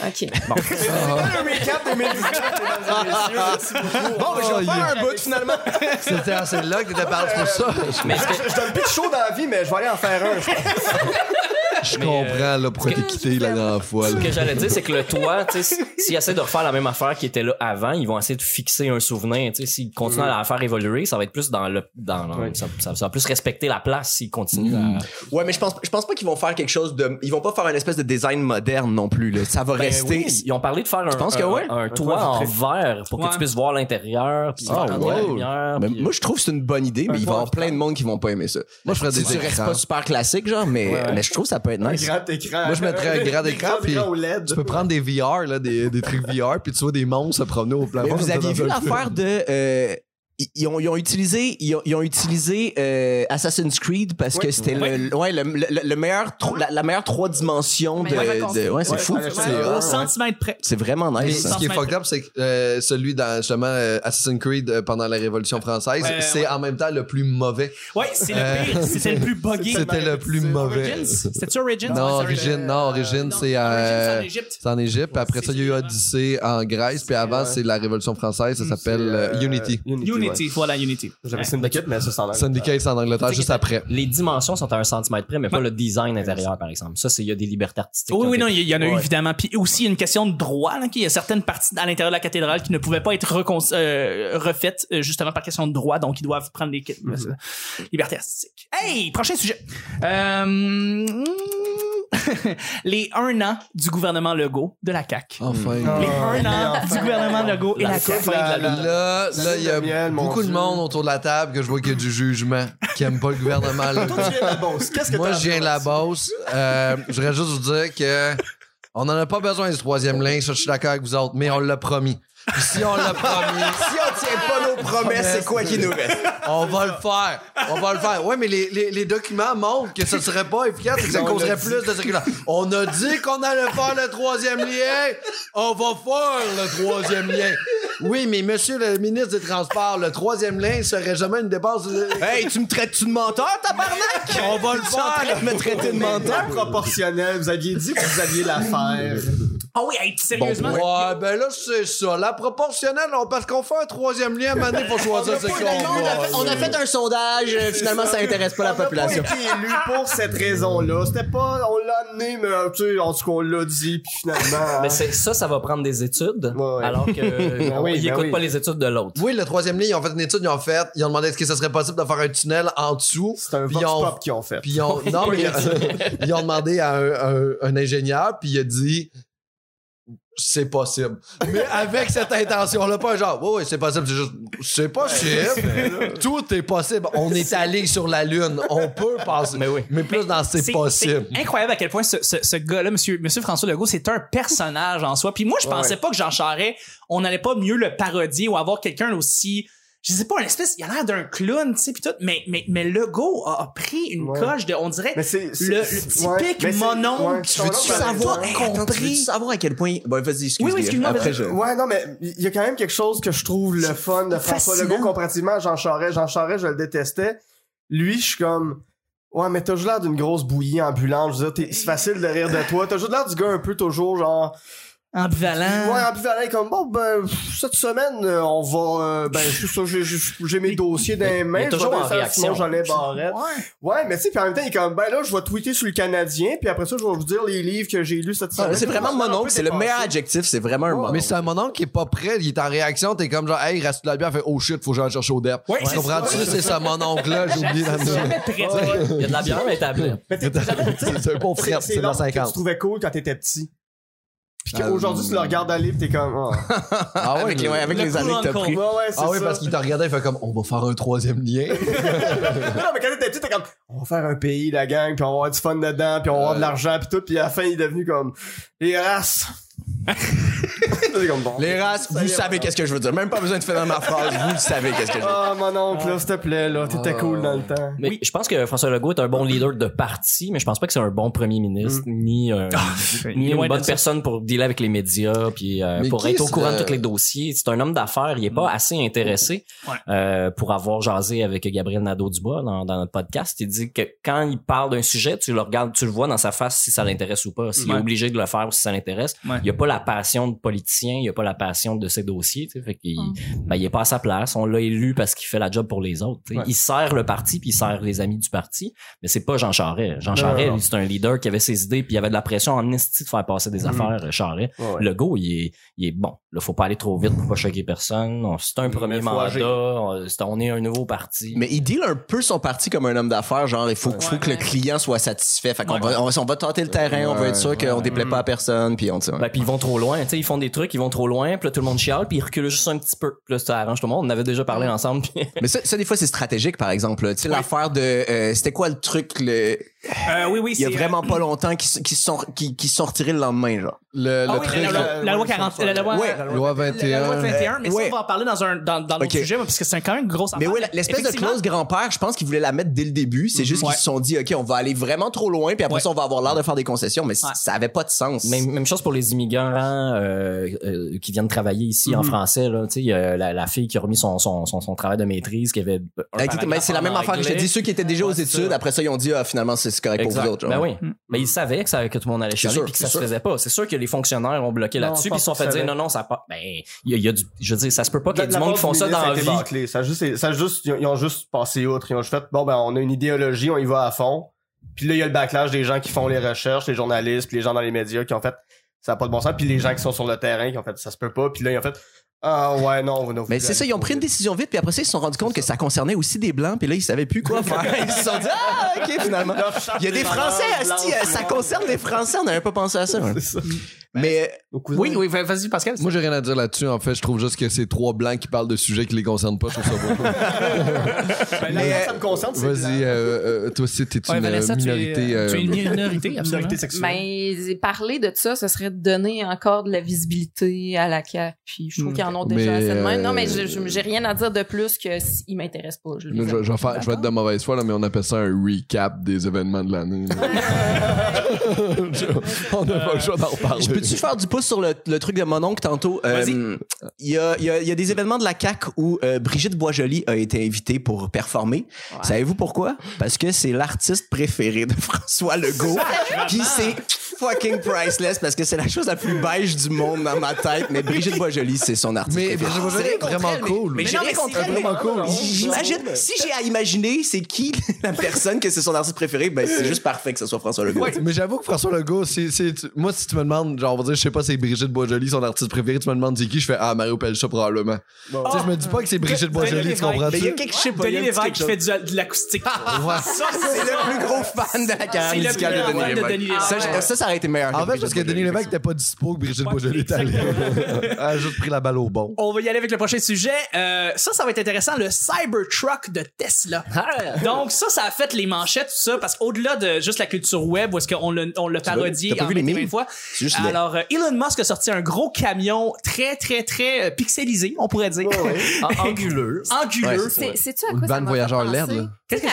OK. <laughs> le recap 2019, mesdames et messieurs. Merci beaucoup. Bon, ben, je Oh, vais faire un bout finalement. <laughs> C'était assez là que t'étais parti pour ça. Mais Je, je donne plus de chaud dans la vie, mais je vais aller en faire un. je pense. <laughs> Je comprends, là, pourquoi t'es quitté la dernière fois. Ce que j'allais dire, c'est que le toit, tu sais, s'ils essaient de refaire la même affaire qui était là avant, ils vont essayer de fixer un souvenir. Tu sais, s'ils continuent à la faire évoluer, ça va être plus dans le, dans le- ça, ça- ça va plus respecter la place s'ils continuent à. Ouais, mais je pense, je pense pas qu'ils vont faire quelque chose de. Ils vont pas faire une espèce de design moderne non plus. Là. Ça va Ben rester. oui, ils ont parlé de faire un, que un- ouais? un, toit en verre pour que tu puisses voir l'intérieur, puis la lumière. Puis- moi, je trouve que c'est une bonne idée, mais il va y avoir plein de monde qui vont pas aimer ça. Moi, je ferais Si des tu restes pas super classique, genre, mais, je trouve que ça peut être Un grand écran. Moi, je mettrais un grand <laughs> écran, puis OLED. Tu peux prendre des VR, là, des, des trucs VR, puis tu vois des monstres se promener au plafond. Mais vous aviez vu l'affaire de. euh, ils- ont, ils ont utilisé, ils ont, ils ont utilisé euh, Assassin's Creed parce que c'était le, ouais, le, le, le meilleur, tro- la, la meilleure trois dimensions de. De- ouais, c'est Ouais, fou. C'est- ouais. Au Ouais. centimètre près. C'est vraiment Mais nice. ce qui est fucked up, c'est que euh, celui dans justement euh, Assassin's Creed euh, pendant la Révolution française, Ouais, c'est ouais. en même temps le plus mauvais. Ouais, c'est le pire. <laughs> C'était le plus buggé. C'était le plus mauvais. Origins? C'était-tu Origins? Non, Origine, non, Origins, c'est en Égypte. c'est en Égypte, après ça, il y a eu Odyssée en Grèce, puis avant, c'est la Révolution française, ça s'appelle Euh, Unity. Unity, voilà, Unity. J'avais Syndicate, mais ça, c'est en Syndicate, c'est en Angleterre, juste après. Les dimensions sont à un centimètre près, mais pas le design intérieur, par exemple. Ça, c'est, il y a des libertés artistiques. Oui, oui, non, il y, en a eu évidemment. Puis aussi, il y a une question de droit. Là, qu'il y a certaines parties à l'intérieur de la cathédrale qui ne pouvaient pas être recon- euh, refaites euh, justement par question de droit. Donc, ils doivent prendre les euh, libertés artistiques. Hey, prochain sujet. Euh, <laughs> les un an du gouvernement Legault de la CAQ. Enfin. Les un an enfin. du gouvernement Legault et la, CAQ. Là, là, il y a beaucoup de monde autour de la table que je vois qu'il y a du jugement, qui aime pas le gouvernement. là. Toi, tu viens de la Beauce. Qu'est-ce que Moi, je viens de la Beauce. Euh, je voudrais juste vous dire que on n'en a pas besoin du troisième lien, ça, je suis d'accord avec vous autres, mais on l'a promis. Si on l'a promis, Si on tient pas nos promesses, c'est quoi qui nous reste? on va le faire. On va le faire. Ouais, mais les, les, les documents montrent que ce serait pas efficace et que ça causerait l'a plus de circulation. On a dit qu'on allait faire le troisième lien. On va faire le troisième lien. Oui, mais monsieur le ministre des Transports, le troisième lien serait jamais une dépense. Hey, tu me traites-tu de menteur, tabarnak? On va le Tu faire. de me traiter de menteur? proportionnel. Vous aviez dit que vous aviez l'affaire. Ah oui, hey, sérieusement. Ouais, ben là, c'est ça. La proportionnelle, on- parce qu'on fait un troisième lien, il faut choisir ce qu'on On a, fait, on a fait un sondage, euh, finalement, ça intéresse pas la population. On a pas été élu pour cette raison-là. C'était pas, on l'a amené, mais euh, tu sais, en tout cas, on l'a dit, puis finalement. Mais c'est, ça, ça va prendre des études, Ouais, ouais. alors que <laughs> Ben oui, ils ben écoutent oui. pas les études de l'autre. Oui, le troisième lien, ils ont fait une étude, ils ont fait, ils ont demandé est-ce que ce serait possible de faire un tunnel en dessous. C'est un Puis vox pop qu'ils ont fait. Puis ils ont, non, <laughs> mais ils ont demandé à un, un- un ingénieur, puis il a dit c'est possible. Mais avec cette intention-là, pas genre, oui, oui, c'est possible, c'est juste, c'est possible. Tout est possible. On est allé sur la Lune. On peut passer. Mais oui. Mais plus dans c'est possible. incroyable à quel point ce, ce, ce gars-là, monsieur, monsieur François Legault, c'est un personnage en soi. Puis moi, je pensais pas que Jean Charest, on n'allait pas mieux le parodier ou avoir quelqu'un aussi, je sais pas, une espèce, il a l'air d'un clown, tu sais, puis tout. Mais, mais, mais Legault a, a pris une Ouais. coche de, on dirait, Mais le, le ouais, typique c'est- mononcle. ouais, Tu veux-tu oncle savoir, tu savoir à quel point. Bon, vas-y, excuse-moi. Oui, oui, excuse-moi, Après, je. Ouais, non, mais il y a quand même quelque chose que je trouve le fun de François fascinant. Legault comparativement à Jean Charest. Jean Charest, je le détestais. Lui, je suis comme. Ouais, mais t'as juste l'air d'une grosse bouillie ambulante. Je veux dire, c'est facile de rire de toi. T'as juste l'air du gars un peu toujours genre. Ambivalent. Ouais, ambivalent, comme bon, ben, cette semaine, euh, on va. euh, ben, c'est ça, j'ai- mes dossiers dans les mains. toujours en réaction. Jolet Barrette. Ouais, mais tu sais, puis en même temps, il est comme, ben là, je vais tweeter sur le Canadien, puis après ça, je vais vous dire les livres que j'ai lus cette Ah, semaine. c'est vraiment mon oncle, c'est le meilleur adjectif, c'est vraiment un Ouais, Mais c'est un mononcle qui est pas prêt, il est en réaction, t'es comme genre, hey, il reste de la bière, fait, oh shit, faut que j'aille chercher au DEP. Ouais, comprends-tu? C'est ça, mon oncle-là, j'ai oublié la Jamais prêt. Il y a de la bière, mais tablette. Mais <laughs> C'est un bon frère, c'est que 50. tu trouvais cool quand t'étais petit. Puis qu'aujourd'hui, tu le regardes aller, pis t'es comme, oh. <laughs> Ah ouais, Avec les, ouais, avec le les années que t'as pris. Ouais, ouais, c'est Ah oui, ça. parce qu'il t'a regardé, il fait comme, on va faire un troisième lien. <laughs> non, mais quand t'étais petit, t'es comme, on va faire un pays, la gang, puis on va avoir du fun dedans, puis on va avoir de l'argent, puis tout, puis à la fin, il est devenu comme, les races. <laughs> Les races, vous savez qu'est-ce que je veux dire. Même pas besoin de finir ma phrase, vous savez qu'est-ce que je veux dire. Ah, mon oncle, là, s'il te plaît, là, t'étais cool dans le temps. Mais je pense que François Legault est un bon leader de parti, mais je pense pas que c'est un bon premier ministre, ni, un- ni loin une bonne personne pour dealer avec les médias, puis euh, pour être au courant de euh, tous les dossiers. C'est un homme d'affaires, il est pas assez intéressé Ouais. euh, pour avoir jasé avec Gabriel Nadeau-Dubois dans, dans notre podcast. Il dit que quand il parle d'un sujet, tu le regardes, tu le vois dans sa face si ça l'intéresse ou pas, s'il Ouais. est obligé de le faire ou si ça l'intéresse. Ouais. Il a pas la passion de politicien, il a pas la passion de ses dossiers, tu sais, fait qu'il Mm. ben, il est pas à sa place. On l'a élu parce qu'il fait la job pour les autres. tu sais. Ouais. Il sert le parti puis il sert les amis du parti, mais c'est pas Jean Charest. Jean Non, Charest, c'est un leader qui avait ses idées puis il avait de la pression en esti de faire passer des affaires. euh, Charest. Ouais, ouais. Le go, il est, il est bon. Là, faut pas aller trop vite pour pas choquer personne. On- C'est un premier mandat. On, c'est- on est un nouveau parti. Mais il deal un peu son parti comme un homme d'affaires, genre il faut, faut que le client soit satisfait. Fait qu'on Ouais. va, on, va- on va tenter le terrain, on va être sûr Ouais, qu'on déplaît pas à personne, puis on. Ben, puis ils vont trop loin, tu sais, ils font des trucs, ils vont trop loin, puis là tout le monde chiale, puis ils reculent juste un petit peu. Puis là ça arrange tout le monde. On avait déjà parlé ensemble. puis- Mais ça, ça, des fois, c'est stratégique, par exemple. là. Tu sais, l'affaire de... euh, C'était quoi le truc, le... Euh, oui, oui, Il y a c'est, euh, vraiment pas longtemps qui, qui, se sont, qui, qui sont retirés le lendemain, genre. Le, Ah le oui, truc, la, la- là, la loi 40, la loi, Ouais. la loi la 21. loi 21, mais ouais. ça, on va en parler dans un, dans, dans sujet, parce que c'est quand même une grosse Mais oui, l'espèce de clause grand-père, je pense qu'ils voulaient la mettre dès le début. C'est juste Ouais. qu'ils se sont dit, OK, on va aller vraiment trop loin, puis après Ouais. ça, on va avoir l'air de faire des concessions, mais ça avait pas de sens. Même, même chose pour les immigrants euh, euh, qui viennent travailler ici Mhm. en français. Là, Tu sais, il y a la, la fille qui a remis son, son, son, son travail de maîtrise, qui avait. c'est la même affaire que je te dis. Ceux qui étaient déjà aux études, après ça, ils ont dit, ah, finalement, c'est c'est correct pour Exact. vous autres. Ben oui. Mais ils savaient que, ça, que tout le monde allait chialer puis que ça se sûr. faisait pas. C'est sûr que les fonctionnaires ont bloqué là-dessus puis ils se sont fait dire non non ça pas ben il y a, il y a du je veux dire ça se peut pas qu'il y ait du monde qui font ça dans la vie. bâclé. Ça a juste, ça a juste, ils ont- ils ont juste passé outre. Ils ont juste fait, bon, ben, on a une idéologie, on y va à fond. Puis là, il y a le backlash des gens qui font les recherches, les journalistes, puis les gens dans les médias qui ont fait, ça n'a pas de bon sens. Puis les gens qui sont sur le terrain qui ont fait, ça se peut pas. Puis là, ils ont fait, ah ouais, non, on va nous Mais c'est ça, ils ont pris une décision vite, puis après ça, ils se sont rendus compte que ça concernait aussi des Blancs, puis là, ils savaient plus quoi faire. Ils se sont dit, ah, ok, finalement. Il y a des Français, asti, ça concerne les Français, on n'avait pas pensé à ça. hein. C'est ça. Mais Nos cousins. Oui, oui, vas-y, Pascal. Moi, j'ai rien à dire là-dessus. En fait, je trouve juste que c'est trois blancs qui parlent de sujets qui les concernent pas. Je trouve ça beau. <laughs> Ben, là, Mais, ça me concerne, c'est Vas-y, euh, euh, toi aussi, t'es Ouais, une Vanessa, euh, tu es, minorité. euh, tu es une <laughs> minorité, absolument. minorité sexuelle. Ben, parler de ça, ce serait de donner encore de la visibilité à la CAQ. Puis je trouve qu'ils en ont déjà Mais, assez de même. Non, mais j'ai rien à dire de plus que s'ils m'intéressent pas. Je, Là, je, vais faire, je vais être de mauvaise foi, là, mais on appelle ça un recap des événements de l'année. <laughs> On n'a pas le choix d'en parler. Je peux-tu faire du pouce sur le, le truc de mon oncle tantôt? Euh, Vas-y. Il y, a, y, a, il y a des événements de la CAQ où euh, Brigitte Boisjoli a été invitée pour performer. Savez-vous pourquoi? Parce que c'est l'artiste préféré de <laughs> François Legault. Puis c'est fucking priceless parce que c'est la chose la plus beige du monde dans ma tête. Mais Brigitte Boisjoli, c'est son artiste Mais préféré. Brigitte Boisjoli C'est est vraiment cool. Mais, Mais j'ai vraiment cool. J'imagine, si j'ai à imaginer c'est qui la personne que c'est son artiste préféré, ben c'est juste parfait que ce soit François Legault. Mais j'avoue que François Legault, c'est, moi, si tu me demandes, genre, on va dire, je sais pas, c'est Brigitte Boisjoli, son artiste préféré, tu me demandes c'est qui, je fais, ah, Mario Pelcha, probablement. Tu sais, je me dis pas que c'est Brigitte Boisjoli, tu comprends Mais il y a quelque chose, je sais pas, il y Denis Lévesque qui fait du- de l'acoustique. <laughs> Ouais. Ça, C'est le plus gros fan de la carrière C'est le musicale plus de Denis fan de Lévesque. Denis Lévesque. Ça, ça, aurait été meilleur. En fait, parce que Denis. Lévesque n'était pas dispo, que Brigitte Boisjoli est allée. <laughs> Elle a juste pris la balle au bon. On va y aller avec le prochain sujet. Euh, ça, ça va être intéressant, le Cybertruck de Tesla. Donc ça, ça a fait les manchettes, tout ça, parce qu'au-delà de juste la culture web, où est-ce qu'on l'a, on l'a parodié en vu les 20 mimes? fois. C'est juste. Alors, euh, Elon Musk a sorti un gros camion très, très, très euh, pixelisé, on pourrait dire. En- <laughs> Anguleux. Ouais, C'est, c'est-tu à Une quoi ça m'a voyageur fait LED, Tu sais,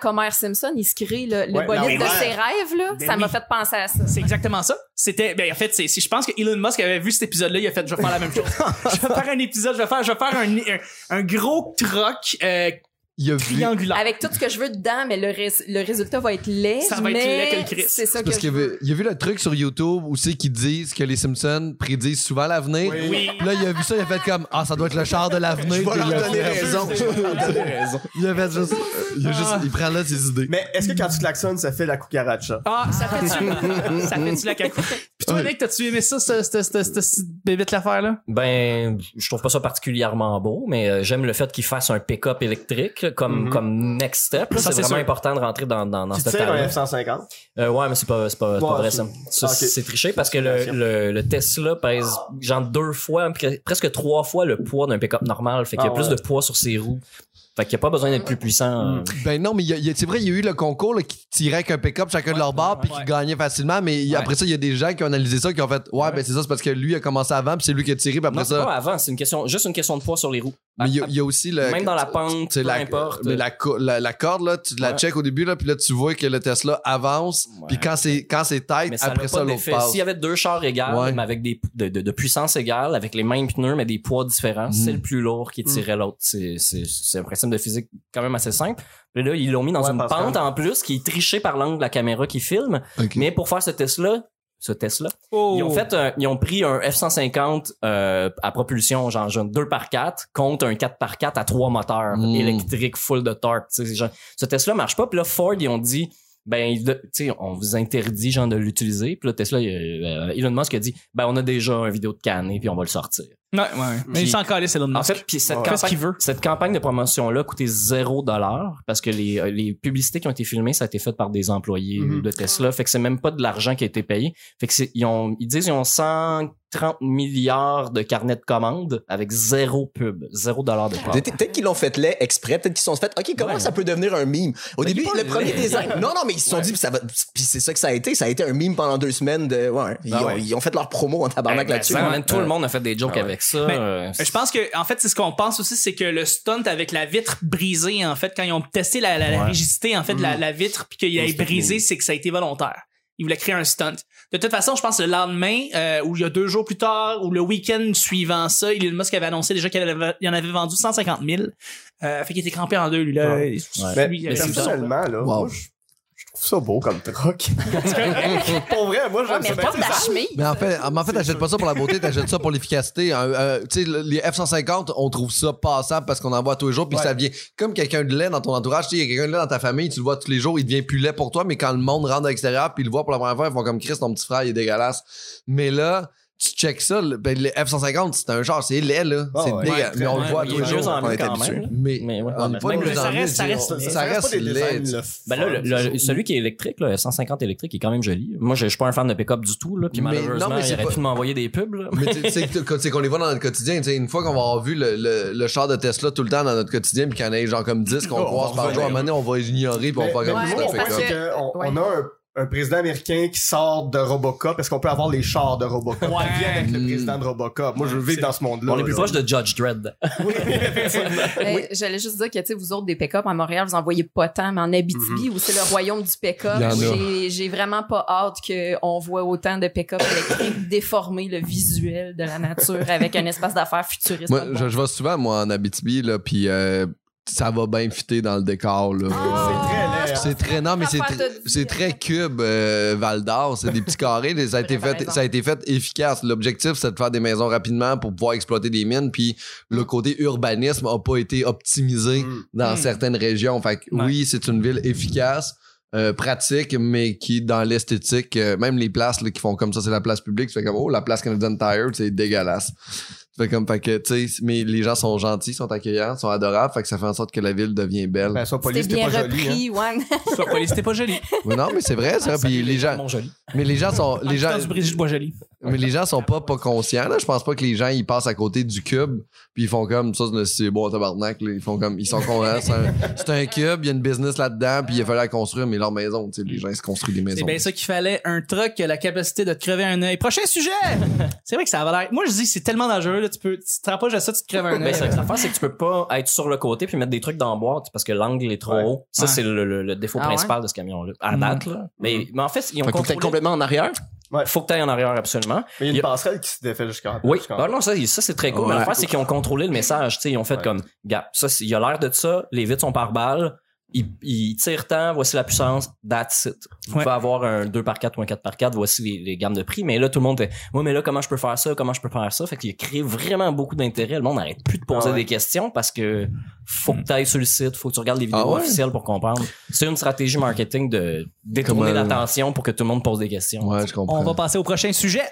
quand- Homer Simpson, il se crée le, le Ouais, bolide non, de ouais. ses rêves, là, Ben ça m'a fait penser à ça. C'est exactement ça. C'était, ben, en fait, c'est- je pense que Elon Musk avait vu cet épisode-là, il a fait, je vais faire la même chose. <laughs> je vais faire un épisode, je vais faire, je vais faire un, un, un gros truck, euh, Il a vu. triangulaire. Avec tout ce que je veux dedans, mais le, rés- le résultat va être laid. Ça va être laid que le Christ. C'est ça que Parce je qu'il avait- il a vu le truc sur YouTube où c'est qu'ils disent que les Simpsons prédisent souvent l'avenir. Oui. Là, il a vu ça, il a fait comme Ah, ça doit être le char de l'avenir. Je vais Puis leur donner raison. Je vais leur donner raison. Il a fait juste. Il, a juste, il prend là ses idées. Mais est-ce que quand tu klaxonnes, ça fait la cucaracha? Ah, ça fait-tu, <laughs> ça fait-tu la cacou. Pis toi, Nick, t'as-tu aimé ça, cette, cette, cette, cette, cette bébête l'affaire-là? Ben, je trouve pas ça particulièrement beau, mais euh, j'aime le fait qu'il fasse un pick-up électrique là, comme comme next step. C'est vraiment sûr. important de rentrer dans dans, dans Tu cette tires un étape. F-150? Euh, ouais, mais c'est pas c'est pas, c'est pas Ouais, vrai c'est- ça. C'est triché parce que le, le, le Tesla pèse genre deux fois, pre- presque trois fois le poids d'un pick-up normal, fait qu'il y a Ah, plus ouais. de poids sur ses roues. Fait qu'il n'y a pas besoin d'être plus puissant. euh. Ben non, mais c'est vrai, il y a eu le concours là, qui tirait avec un pick-up chacun de leur bord puis ouais. qui gagnait facilement. Mais après ça, il y a des gens qui ont analysé ça, qui ont fait Ouais, ben c'est ça, c'est parce que lui a commencé avant puis c'est lui qui a tiré. Puis après Non, c'est ça. pas avant, c'est une question, juste une question de poids sur les roues. Mais il y, a- il y a aussi le. Même dans la pente, c'est peu la, importe. Mais la, la, la corde, là, tu la Ouais. check au début, là, puis là, tu vois que le Tesla avance. Ouais. Puis quand c'est quand c'est tight, Mais ça après ça, pas l'autre passe. S'il y avait deux chars égales, Ouais. mais avec des de, de, de puissance égale, avec les mêmes pneus, mais des poids différents, c'est Mm. le plus lourd qui tirait l'autre. C'est, c'est, c'est un principe de physique quand même assez simple. Puis là, ils l'ont mis dans Ouais, une pente en plus qui est trichée par l'angle de la caméra qui filme. Mais pour faire ce test-là, ce test-là, Oh. ils ont fait un- ils ont pris un F-150 euh, à propulsion genre, genre 2 par 4 contre un 4 par 4 à trois moteurs Mm. électriques full de torque. Tu sais, genre, ce test-là marche pas. Puis là, Ford, ils ont dit ben tu sais on vous interdit genre de l'utiliser puis là Tesla il- euh, Elon Musk a dit ben on a déjà un vidéo de canne puis on va le sortir Ouais, ouais. Mais il s'en calait, c'est l'autre en fait puis cette Ouais. Qu'il campagne veut? cette campagne de promotion là a coûté zéro dollar parce que les, euh, les publicités qui ont été filmées ça a été fait par des employés Mhm. de Tesla fait que c'est même pas de l'argent qui a été payé fait que ils ont ils disent ils ont 130 milliards de carnets de commandes avec zéro pub zéro dollar de pub Peut-être qu'ils l'ont fait laid exprès, peut-être qu'ils se sont fait OK, comment Ouais. ça peut devenir un meme? Au Mais début, le premier design. Non non, mais ils se sont dit puis ça va puis c'est ça que ça a été, ça a été un meme pendant deux semaines de ouais, ils, Ah ont, ouais. ils ont fait leur promo en tabarnak Ben, là-dessus. Ouais. tout le monde a fait des jokes ouais. avec ça Mais- euh, Je pense que en fait c'est ce qu'on pense aussi c'est que le stunt avec la vitre brisée en fait quand ils ont testé la, la, la Ouais. rigidité en fait de la, la vitre puis qu'il ait brisé c'est que ça a été volontaire. Ils voulaient créer un stunt. De toute façon, je pense le lendemain euh, ou il y a deux jours plus tard ou le week-end suivant ça, Elon Musk avait annoncé déjà qu'il il en avait vendu 150 000. Euh, fait qu'il était crampé en deux lui là. Ouais. Il- Mais, lui, il mais avait comme ça. personnellement, là, Wow. moi, je, je trouve ça beau comme truc. <laughs> Pour vrai, moi, Ouais, j'aime mais ça. ta chemise. Mais en fait, en fait t'achètes pas ça pour la beauté, t'achètes ça pour l'efficacité. Un- tu sais, le- les F-150, on trouve ça passable parce qu'on en voit tous les jours, puis Ouais. ça vient comme quelqu'un de laid dans ton entourage. Tu sais, il y a quelqu'un de laid dans ta famille, tu le vois tous les jours, il devient plus laid pour toi, mais quand le monde rentre à l'extérieur, puis il le voit pour la première fois, ils font comme Chris, ton petit frère, il est dégueulasse. Mais là, tu check ça, le, ben, le F-150, c'est un genre, c'est laid, là. Ah c'est ouais. mais on le voit il tous est les mieux jours. en on est habitué. Mais, Mais ouais, on est mais pas même de le- mieux ça reste- ça reste- Ça ça reste laid. le Ben là, le, le- ça. celui qui est électrique, là, 150 électrique, il est quand même joli. Moi, je je suis pas un fan de pick-up du tout, là, puis Mais malheureusement, non, mais il aurait pas- pu m'envoyer des pubs. Là. Mais tu sais, que- c'est qu'on les voit dans notre quotidien. tu sais, Une fois qu'on va avoir vu le, le, le char de Tesla tout le temps dans notre quotidien, puis qu'il y en ait genre comme 10 qu'on croise par jour, à un moment donné, on va ignorer, puis on va faire comme ouais. on a un, un président américain qui sort de Robocop. Est-ce qu'on peut avoir les chars de Robocop? Ouais. Qui vient avec le président de Robocop? Moi, je veux vivre dans ce monde-là. On est plus proche de Judge Dredd. <laughs> Mais J'allais juste dire que, tu sais, vous autres, des pick-up à Montréal, vous en voyez pas tant, mais en Abitibi, où c'est le royaume du pick-up, j'ai- vraiment pas hâte qu'on voit autant de pick-up électriques déformer le visuel de la nature avec un espace d'affaires futuriste. Moi, je, je vais souvent, moi, en Abitibi, là, puis euh, ça va bien fitter dans le décor, là. Ah, C'est très. C'est très non mais c'est Affaire très- cube euh, Val d'Or, c'est des petits carrés, ça a été fait ça a été fait efficace. L'objectif c'est de faire des maisons rapidement pour pouvoir exploiter des mines puis le côté urbanisme a pas été optimisé Mm. dans Mm. certaines régions. Fait que Ouais. oui, c'est une ville efficace. euh, pratique mais qui dans l'esthétique euh, même les places là, qui font comme ça c'est la place publique tu fais comme oh la place Canadian Tire c'est dégueulasse tu fais comme fait que tu sais mais les gens sont gentils sont accueillants sont adorables fait que ça fait en sorte que la ville devient belle Ben, sois poli, C'était c'était bien pas joli. hein. <laughs> Sois pas- C'était pas joli. Mais non mais c'est vrai ça puis les gens joli. mais les gens sont les gens du Brigitte Bois-Joli. Mais les gens sont pas pas conscients là je pense pas que les gens ils passent à côté du cube puis ils font comme ça c'est- c'est bon tabarnak là. ils font comme ils sont conscients c'est un, c'est un cube il y a une business là-dedans puis il a fallu la construire mais leur maison tu sais les gens ils se construisent des C'est maisons bien ça qu'il fallait, un truck qui a la capacité de te crever un œil. Prochain sujet! <laughs> c'est vrai que ça avait l'air. Moi, je dis, c'est tellement dangereux, là, tu peux, tu te rapproches de ça, tu te crèves un Ben, œil. c'est- l'affaire, c'est que tu peux pas être sur le côté puis mettre des trucs dans la boîte parce que l'angle est trop Ouais. haut. Ça, Ouais. c'est le, le- le défaut Ah ouais? principal de ce camion-là. À Mm. date, là. Mais, mais en fait, ils ont Fait contrôlé. complètement en arrière? Faut que t'ailles en arrière, absolument. Mais il y a une passerelle qui se défait jusqu'en Oui. Ah non, ça, ça c'est très cool. Ouais. Mais l'affaire, c'est qu'ils ont contrôlé le message. Tu sais, ils ont fait Ouais. comme, gars, ça, il y a l'air de ça. Les vitres sont par balle. Ils, ils tirent tant, voici la puissance, that's it. Vous Ouais. pouvez avoir un 2 par 4 ou un 4 par 4 voici les, les gammes de prix. Mais là, tout le monde fait, ouais, mais là, comment je peux faire ça? Comment je peux faire ça? Fait qu'il a créé vraiment beaucoup d'intérêt. Le monde n'arrête plus de poser Ah ouais. des questions parce que faut que tu ailles sur le site, faut que tu regardes les vidéos Ah ouais? officielles pour comprendre. C'est une stratégie marketing de détourner euh, l'attention pour que tout le monde pose des questions. ouais je comprends On va passer au prochain sujet.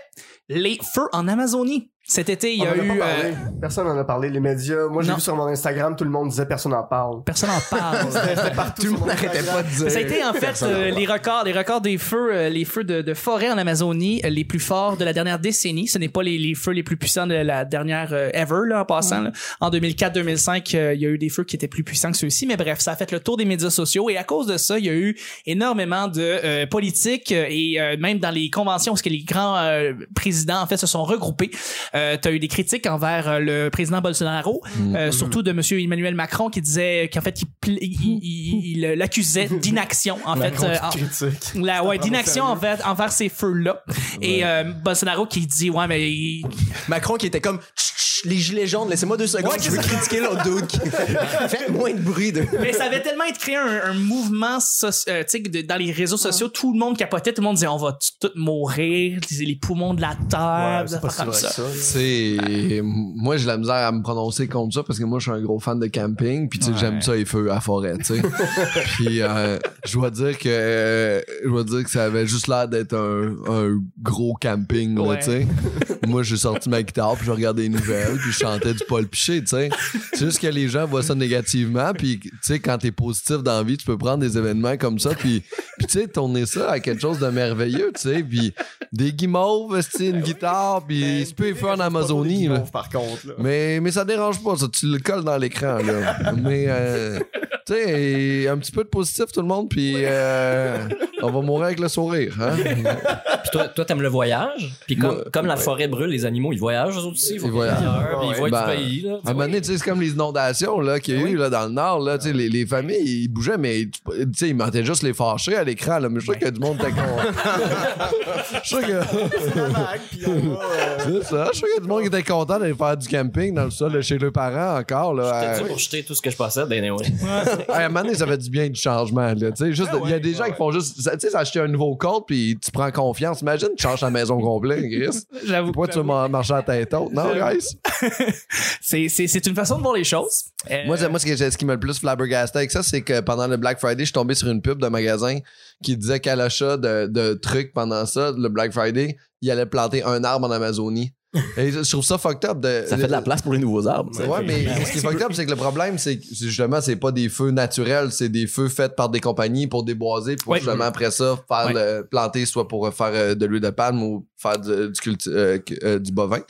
Les feux en Amazonie. Cet été, il y a eu... parlé. euh, Personne n'en a parlé. Les médias. Moi, j'ai vu sur mon Instagram, tout le monde disait personne n'en parle. personne n'en <laughs> parle. C'était partout. Tout le monde mon n'arrêtait pas de dire. Ça a été en fait euh, les records, les records des feux, euh, les feux de, de forêt en Amazonie, euh, les plus forts de la dernière décennie. Ce n'est pas les, les feux les plus puissants de la dernière ever là, en passant. là. En 2004-2005, euh, il y a eu des feux qui étaient plus puissants que ceux-ci, mais bref, ça a fait le tour des médias sociaux et à cause de ça, il y a eu énormément de euh, politiques et euh, même dans les conventions, parce que les grands euh, présidents en fait se sont regroupés. Euh, T'as eu des critiques envers euh, le président Bolsonaro, euh, surtout de Monsieur Emmanuel Macron qui disait qu'en fait il pl- il- il- il- il l'accusait <laughs> d'inaction en fait euh, en- la ouais d'inaction envers envers ces feux là et euh, Bolsonaro qui dit ouais mais Macron qui était comme les gilets jaunes, laissez-moi deux secondes, Ouais, je veux ça. critiquer l'autre dude. qui- Faites moins de bruit. De... mais ça avait tellement été créé un, un mouvement soci- euh, tu sais de- dans les réseaux sociaux tout le monde capotait tout le monde disait on va tous mourir les les poumons de la terre Ouais, pas si comme ça. moi j'ai la misère à me prononcer contre ça parce que moi je suis un gros fan de camping puis tu sais Ouais. j'aime ça les feux à forêt tu sais <laughs> puis euh, je dois dire que euh, je dois dire que ça avait juste l'air d'être un, un gros camping là, moi j'ai sorti ma guitare puis je regardais les nouvelles puis je chantais du Paul Piché tu sais c'est juste que les gens voient ça négativement puis tu sais quand t'es positif dans la vie tu peux prendre des événements comme ça puis puis tu sais tourner ça à quelque chose de merveilleux tu sais puis des guimauves c'est une guitare puis c'est peu les feux en Amazonie là. Par contre, là. Mais, mais ça dérange pas, ça. Tu le colles dans l'écran, là. mais, euh, tu sais, un petit peu de positif, tout le monde, puis euh, on va mourir avec le sourire. Hein? Puis toi, toi, t'aimes le voyage? Puis comme, Moi, comme la ouais. forêt brûle, les animaux, ils voyagent eux aussi. Ils voyagent. Puis ils voient Ben, du pays. Là. À un moment donné, tu sais, c'est comme les inondations là, qu'il y a eu là, dans le Nord. Là, tu sais, les, les familles, ils bougeaient, mais tu sais, ils mentaient juste les fâchés à l'écran. Là, mais je suis sûr qu'il y a du monde était con- <laughs> Je suis sûr que... C'est ça. Je suis sûr qu'il y a du monde qui était content d'aller faire du camping dans le sol chez leurs parents encore. Là, à- ça pour jeter tout ce que je possède, ben anyway. À un moment donné, ça fait du bien du changement. Là. Tu sais, juste, il y a des gens qui font juste. Tu sais, acheter un nouveau code puis tu prends confiance. Imagine, tu changes ta maison complète, Chris. j'avoue Pourquoi tu veux mar- marcher à la tête haute? Non, guys. <laughs> c'est une façon de voir les choses Euh, Moi, moi ce qui m'a le plus flabbergasté avec ça, c'est que pendant le Black Friday, je suis tombé sur une pub d'un magasin qui disait qu'à l'achat de, de trucs pendant ça, le Black Friday, il allait planter un arbre en Amazonie. Et je trouve ça fucked up. De, Ça fait de la place pour les nouveaux arbres. Ouais, mais ce qui est fucked up, c'est que le problème, c'est que justement, c'est pas des feux naturels, c'est des feux faits par des compagnies pour déboiser, pour Ouais. justement après ça faire Ouais. le planter, soit pour faire euh, de l'huile de palme ou faire du, du, culti- euh, euh, du bovin.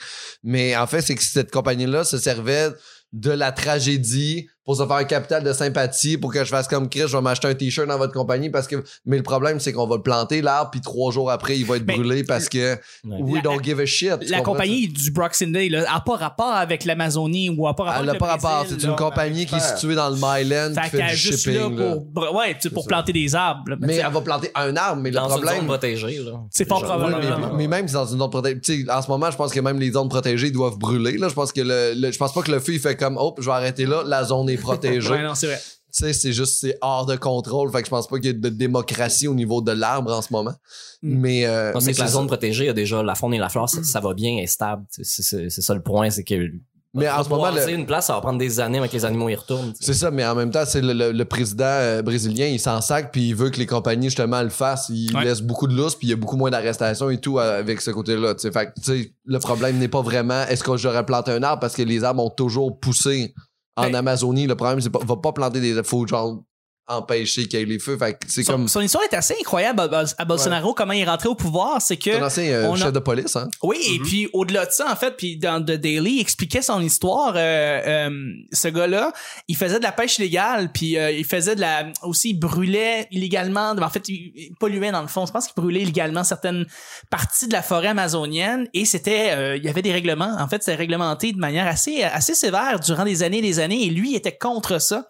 Mais en fait, c'est que cette compagnie-là se servait de la tragédie pour se faire un capital de sympathie pour que je fasse comme Chris, je vais m'acheter un t-shirt dans votre compagnie parce que mais le problème c'est qu'on va le planter l'arbre puis trois jours après il va être Mais- brûlé parce que we La- don't give a shit. la compagnie du Boxing Day là, a pas rapport avec l'Amazonie ou a pas rapport Elle n'a avec pas le rapport. C'est une compagnie qui est située dans le Myland Fait qui fait qu'elle est du juste là shipping. là. pour, ouais, pour planter des arbres. là. Mais elle va planter un arbre, mais le Dans une zone problème. protégée. Là. c'est fort Déjà. Oui, probable. mais, mais même si dans une zone protégée. En ce moment, je pense que même les zones protégées doivent brûler. Là. Je pense que le, le- je pense pas que le feu il fait comme oh, je vais arrêter là, la zone est. Ouais, non, c'est vrai. Tu sais, c'est juste c'est hors de contrôle. Fait que je pense pas qu'il y ait de démocratie au niveau de l'arbre en ce moment. Mm. Mais, euh, Non, c'est mais que la zone ça. protégée, il y a déjà la faune et la flore, ça, ça va bien, elle est stable. C'est- C'est c'est ça le point, c'est que Mais en ce moment, le- une place, ça va prendre des années avant que les animaux y retournent. C'est ça, mais en même temps, c'est le, le- le président euh, brésilien, il s'en sac puis il veut que les compagnies justement le fassent. Il Ouais. laisse beaucoup de lousse puis il y a beaucoup moins d'arrestations et tout euh, avec ce côté-là. tu sais. Fait que, tu sais, le problème n'est pas vraiment est-ce que j'aurais planté un arbre parce que les arbres ont toujours poussé en Ben- Amazonie. Le problème, c'est pas, va pas planter des faut genre empêcher qu'il y ait les feux. Fait que c'est Son, comme son histoire est assez incroyable à, Bol- à Bolsonaro, comment il est rentré au pouvoir, c'est que... c'est un ancien euh, a- chef de police, hein. Oui, et puis au-delà de ça, en fait, puis dans The Daily, il expliquait son histoire. euh, euh, ce gars-là, il faisait de la pêche illégale, puis euh, il faisait de la... Aussi, il brûlait illégalement... En fait, il, il polluait dans le fond. Je pense qu'il brûlait illégalement certaines parties de la forêt amazonienne, et c'était... euh, il y avait des règlements. En fait, c'était réglementé de manière assez, assez sévère durant des années et des années, et lui, il était contre ça.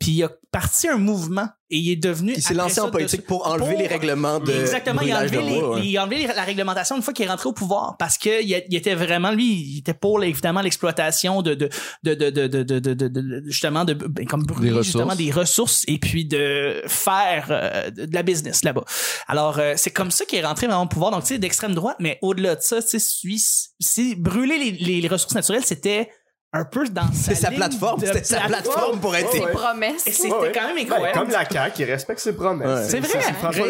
Puis il a parti un mouvement, et il est devenu... Il s'est lancé ça, en de- politique pour enlever pour- les règlements de Exactement, il a enlevé, les- ouais. il a enlevé les- la réglementation une fois qu'il est rentré au pouvoir parce que il, était vraiment lui, il était pour évidemment l'exploitation de de de de de de de, de- de- de- justement de ben, comme brûler justement des ressources et puis de faire euh, de la business là-bas. Alors euh, c'est comme ça qu'il est rentré vraiment au pouvoir donc tu sais d'extrême droite mais au-delà de ça tu sais brûler les, les, les ressources naturelles c'était un peu dans sa C'est sa plateforme. C'était sa plateforme pour être. Ses ouais. promesses. Et c'était Ouais, quand même Ben, incroyable. comme la CAQ, il respecte ses promesses. Ouais. c'est vrai,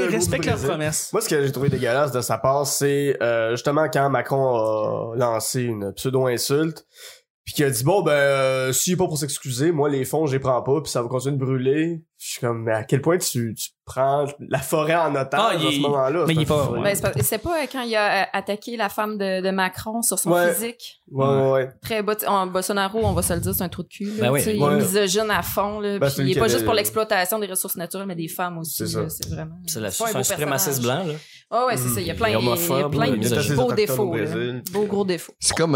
du respectent leurs promesses. Moi, ce que j'ai trouvé dégueulasse de sa part, c'est euh, justement quand Macron a lancé une pseudo-insulte, puis qu'il a dit bon ben euh, est pas pour s'excuser, moi les fonds je les prends pas, puis ça va continuer de brûler. Je suis comme mais à quel point tu, tu prends la forêt en otage Ah, à ce moment-là? mais il est pas- Ouais, Ben, c'est pas- pas quand il a euh, attaqué la femme de, de Macron sur son Ouais. physique? ouais, ouais. ouais. Très bot en Bolsonaro, on va se le dire, c'est un trou de cul. Là, Ben Ouais. Il est misogyne à fond. Là, Ben, il est pas juste pour l'exploitation des ressources naturelles, mais des femmes aussi. C'est vraiment. C'est un suprémaciste blanc, là. Ah ouais, c'est ça. Il y a plein, Il y a plein de beaux défauts. Beaux gros défauts. C'est comme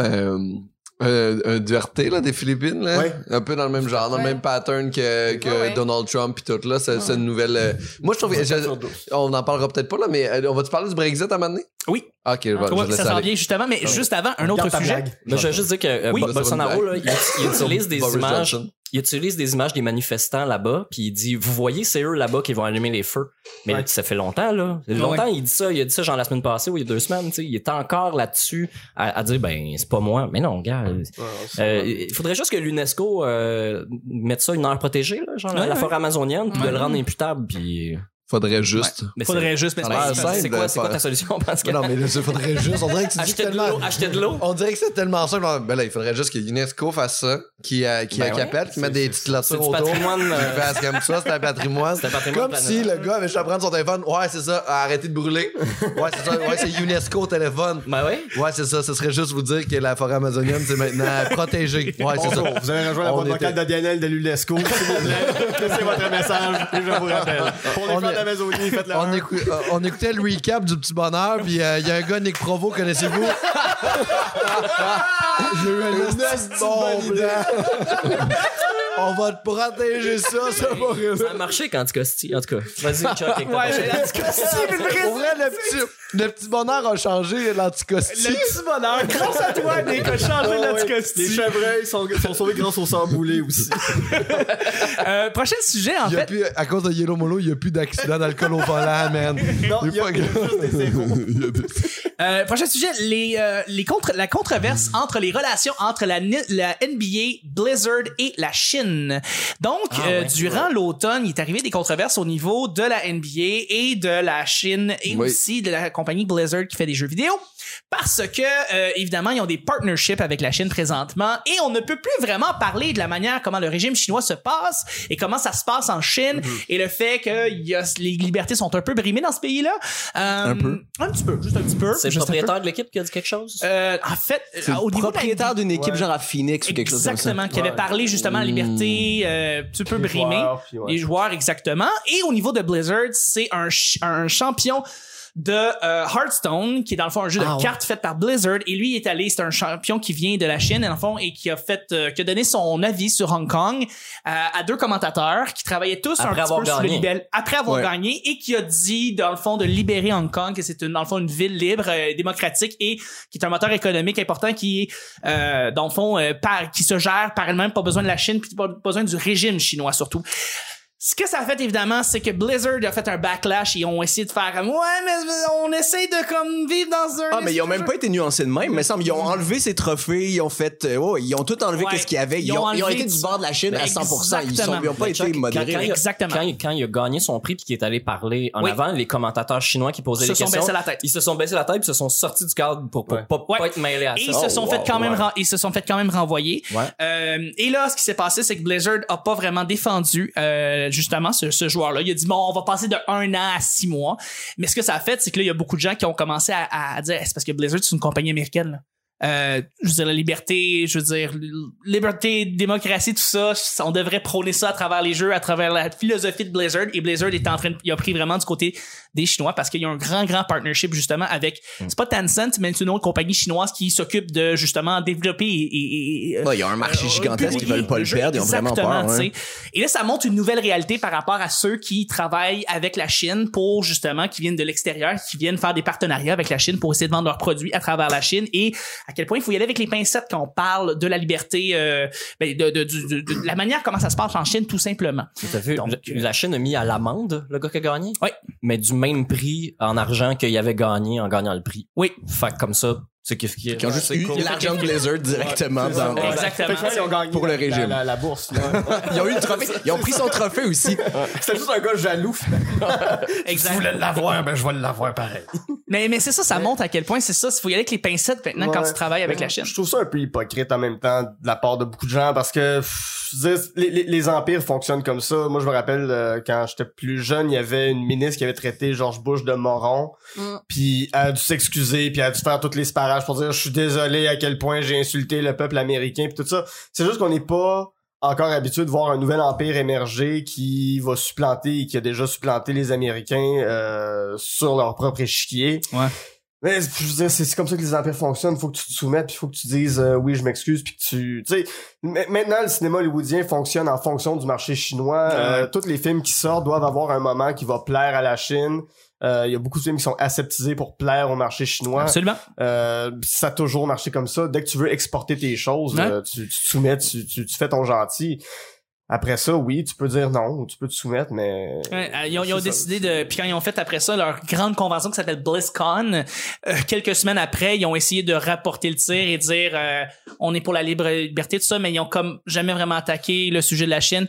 euh, euh, un Duarte là, des Philippines, là. Ouais. Un peu dans le même genre, dans le Ouais. même pattern que, que Ouais, ouais. Donald Trump puis tout là. C'est Ouais. c'est une nouvelle. euh, Moi, je trouve que. je- on en parlera peut-être pas là, mais euh, on va te parler du Brexit à un moment donné? Oui. Ok, je vais, je Ouais, laisse ça s'en vient justement, mais juste avant, un autre sujet. Mais je veux juste dire que euh, Oui. Bolsonaro, là, il, il utilise des images. Johnson. Il utilise des images des manifestants là-bas, puis il dit Vous voyez, c'est eux là-bas qui vont allumer les feux. Mais Ouais. ça fait longtemps, là. Longtemps, il dit ça. Il a dit ça, genre la semaine passée ou il y a deux semaines. tu sais. Il est encore là-dessus à, à dire Ben, c'est pas moi. Mais non, gars. Ouais, c'est- Euh, il faudrait juste que l'UNESCO euh, mette ça une aire protégée, là, genre la- la forêt amazonienne, puis de le rendre imputable. Puis... Faudrait juste. Mais Faudrait juste, mais c'est c'est- c'est quoi, c'est quoi ta solution, Pascal? Non, mais là, il faudrait juste. On dirait que de tellement. l'eau, acheter de l'eau. On dirait que c'est tellement simple. Ben là, il faudrait juste que l'UNESCO fasse ça, qui, euh, qui, Ben qui ouais. appelle, qui mette des petites C'est du autour. patrimoine. Qui euh, comme ça, c'est un patrimoine. C'est un patrimoine Comme si le gars avait juste à prendre son téléphone. Ouais, c'est ça, arrêtez de brûler. Ouais, c'est ça. Ouais, c'est UNESCO au téléphone. Ben ouais. Ouais, c'est ça. Ce serait juste vous dire que la forêt amazonienne, c'est maintenant <laughs> protégée. Ouais, c'est ça. Vous avez rejoint la boîte vocale de Daniel de l'UNESCO. <laughs> Laissez votre message et je vous rappelle. On écou- euh, on écoutait le recap du petit bonheur, puis il y a un gars, Nick Provo, connaissez-vous? <laughs> J'ai eu un esti de bon blanc. On va te protéger ça, ça va rire. Ça a marché quand tu costilles. En tout cas, vas-y, Chuck. avec ta Ouais, l'anticosti. Pour vrai, le petit, le petit bonheur a changé l'anticosti. Le petit bonheur. Grâce à toi, Nick, a changé Ouais, ouais. l'anticosti. Les chevreuils sont, sont sauvés grâce au sang boulé aussi. <laughs> Euh, prochain sujet, en Il y a fait. plus, à cause de Yellow Molo, il n'y a plus d'accident d'alcool au volant, man. Non, Il il y a pas <laughs> il y a juste des zéros. Euh, prochain sujet, les, euh, les contre, la controverse entre les relations entre la, la NBA, Blizzard et la Chine. Donc, Ah, euh, ouais. durant l'automne, il est arrivé des controverses au niveau de la NBA et de la Chine et Oui. aussi de la compagnie Blizzard qui fait des jeux vidéo. Parce que, euh, évidemment, ils ont des partnerships avec la Chine présentement et on ne peut plus vraiment parler de la manière comment le régime chinois se passe et comment ça se passe en Chine et le fait que il y a, les libertés sont un peu brimées dans ce pays-là. Euh, Un peu. Un petit peu, juste un petit peu. C'est le propriétaire de l'équipe qui a dit quelque chose? Euh, en fait, euh, au niveau de la propriétaire d'une équipe Ouais. genre à Phoenix ou quelque chose comme ça. Exactement, qui avait parlé justement de la liberté euh, un petit peu brimée. joueurs, puis ouais. Les joueurs, exactement. Et au niveau de Blizzard, c'est un, ch- un champion de euh, Hearthstone, qui est dans le fond un jeu Ah de ouais. cartes fait par Blizzard. Et lui il est allé, c'est un champion qui vient de la Chine, dans le fond, et qui a fait, euh, qui a donné son avis sur Hong Kong euh, à deux commentateurs qui travaillaient tous Après un petit peu sur le gagné. libelle après avoir Ouais. gagné et qui a dit, dans le fond, de libérer Hong Kong, que c'est une, dans le fond une ville libre, euh, démocratique et qui est un moteur économique important qui est, euh, dans le fond, euh, par, qui se gère par elle-même, pas besoin de la Chine, puis pas besoin du régime chinois surtout. Ce que ça a fait évidemment, c'est que Blizzard a fait un backlash et ont essayé de faire ouais mais on essaie de comme vivre dans un Ah, mais ils ont même pas été nuancés de même. Mais semble, ils ont enlevé ses trophées, ils ont fait, euh, oh, ils ont tout enlevé Ouais. qu'est-ce qu'il y avait. Ils, Ils ont ont, ils ont enlevé été du- bord de la Chine à 100%. Ils, sont, ils ont pas été modérés. Quand, quand il a- Exactement. Quand, il- quand il a gagné son prix puis qu'il est allé parler en Oui. avant, les commentateurs chinois qui posaient se les sont questions, baissé la tête. ils se sont baissés la tête puis se sont sortis du cadre pour, pour Ouais. pas, Ouais. pas être mêlés à Et ils ça. se sont Oh, fait wow, quand même ils se sont fait quand même renvoyer. Ouais. Euh, et là, ce qui s'est passé, c'est que Blizzard a pas vraiment défendu euh, justement ce, ce joueur-là. Il a dit bon, on va passer de un an à six mois. Mais ce que ça a fait, c'est que là, il y a beaucoup de gens qui ont commencé à, à dire c'est parce que Blizzard c'est une compagnie américaine. Euh, je veux dire la liberté, je veux dire liberté, démocratie, tout ça, on devrait prôner ça à travers les jeux, à travers la philosophie de Blizzard. Et Blizzard est en train, de, il a pris vraiment du côté des Chinois parce qu'il y a un grand, grand partnership justement avec, c'est pas Tencent, mais c'est une autre compagnie chinoise qui s'occupe de justement développer et, et- et- Ouais, il y a un marché euh, gigantesque, ils veulent pas le perdre, ils ont vraiment peur. hein. Et là, ça montre une nouvelle réalité par rapport à ceux qui travaillent avec la Chine pour justement, qui viennent de l'extérieur, qui viennent faire des partenariats avec la Chine pour essayer de vendre leurs produits à travers la Chine et à quel point il faut y aller avec les pincettes quand on parle de la liberté, euh, ben, de, de, de- de- de la manière comment ça se passe en Chine, tout simplement. T'as vu, Donc, la, Chine a mis à l'amende le gars qui a gagné? Oui. Mais du même prix en argent qu'il avait gagné en gagnant le prix. Oui. Fait comme ça, C'est kiff. Qui ont juste eu l'argent de Blizzard directement dans. Exactement. Pour le régime. La, la bourse. là. <laughs> Ils ont eu le trophée. Ils ont pris son trophée aussi. <laughs> C'était juste un gars jaloux. <laughs> Exact. l'avoir, ben je vais l'avoir pareil. Mais, mais c'est ça, ça montre à quel point c'est ça. Il faut y aller avec les pincettes maintenant quand tu travailles avec la Chine. Je trouve ça un peu hypocrite en même temps de la part de beaucoup de gens parce que pff, je veux dire, les, les- les empires fonctionnent comme ça. Moi, je me rappelle euh, quand j'étais plus jeune, il y avait une ministre qui avait traité George Bush de moron, Mm. puis elle a dû s'excuser, puis elle a dû faire toutes les sparages pour dire je suis désolé à quel point j'ai insulté le peuple américain, puis tout ça. C'est juste qu'on n'est pas encore habitué de voir un nouvel empire émerger qui va supplanter et qui a déjà supplanté les Américains euh, sur leur propre échiquier. Ouais. Mais je veux dire, c'est comme ça que les empires fonctionnent. Faut que tu te soumettes, puis faut que tu dises euh, oui, je m'excuse, puis que tu, tu sais, ma- maintenant le cinéma hollywoodien fonctionne en fonction du marché chinois. Euh, tous les films qui sortent doivent avoir un moment qui va plaire à la Chine. Euh, Il y a beaucoup de films qui sont aseptisés pour plaire au marché chinois. Absolument. Euh, ça a toujours marché comme ça. Dès que tu veux exporter tes choses, Ouais. euh, tu, tu te soumets, tu, tu, tu fais ton gentil. Après ça, oui, tu peux dire non, ou tu peux te soumettre, mais Ouais, euh, ils ont, ils ont décidé de puis quand ils ont fait après ça leur grande convention qui s'appelle BlizzCon euh, quelques semaines après ils ont essayé de rapporter le tir et dire euh, on est pour la libre liberté tout ça mais ils ont comme jamais vraiment attaqué le sujet de la Chine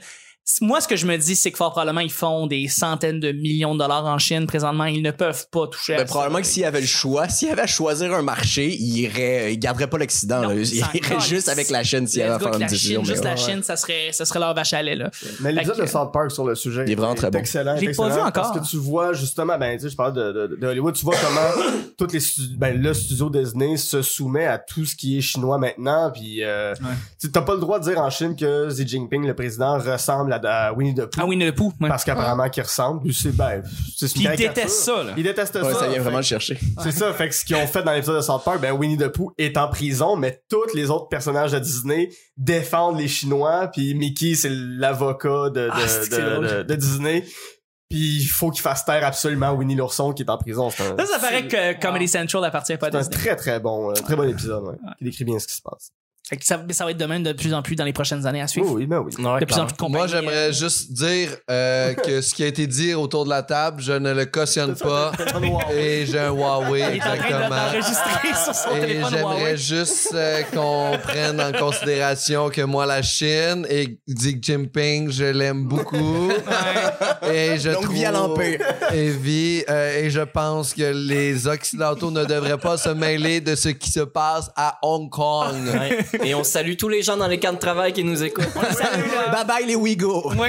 moi ce que je me dis c'est que fort probablement ils font des centaines de millions de dollars en Chine présentement ils ne peuvent pas toucher à Ben, ça. probablement que s'il avait le choix, <laughs> s'il avait à choisir un marché, il irait, il garderait pas l'Occident. Il ça irait juste avec la Chine s'il Let's avait à faire une la décision. Chine juste la. Chine ça serait ça serait leur vache à lait là Mais l'épisode de South Park sur le sujet Il est vraiment très bon. excellent. Est pas vu encore. Parce que tu vois justement, ben tu sais, je parle de, de, de Hollywood, tu vois comment <coughs> toutes les stu- ben le studio Disney se soumet à tout ce qui est chinois maintenant, puis euh, tu t'as pas le droit de dire en Chine que Xi Jinping, le président, ressemble à, à Winnie the Pooh. ah le pou ouais. Parce qu'apparemment qu'il ressemble. Puis c'est ben, c'est une caricature. détestent ça là Ils détestent Ouais, ça. ça vient vraiment le chercher. <laughs> C'est ça, fait que ce qu'ils ont fait dans l'épisode de South Park, ben Winnie the Pooh est en prison, mais tous les autres personnages de Disney défendent les Chinois, puis Mickey c'est l'avocat de, de, Ah, de, de- Disney. Puis il faut qu'il fasse taire absolument Winnie l'ourson qui est en prison. C'est un, ça ça paraît que Comedy Central appartient pas à c'est un très très bon, euh, très bon épisode, ouais, qui décrit bien ce qui se passe. Fait que ça, va être de même de plus en plus dans les prochaines années à suivre oui, ben oui. Ouais, de plus en clairement. plus de compagnies Moi, j'aimerais juste dire euh, <laughs> que ce qui a été dit autour de la table, je ne le cautionne pas. Et j'ai un Huawei, exactement. l'enregistrer sur son Et j'aimerais juste euh, qu'on prenne en considération que moi, la Chine et Xi Jinping, je l'aime beaucoup. Et je Longue trouve... vie à l'Empire. Et, vie, euh, et je pense que les Occidentaux ne devraient pas se mêler de ce qui se passe à Hong Kong. Ouais. Et on salue tous les gens dans les camps de travail qui nous écoutent. Bye bye les Ouïghours. Oui,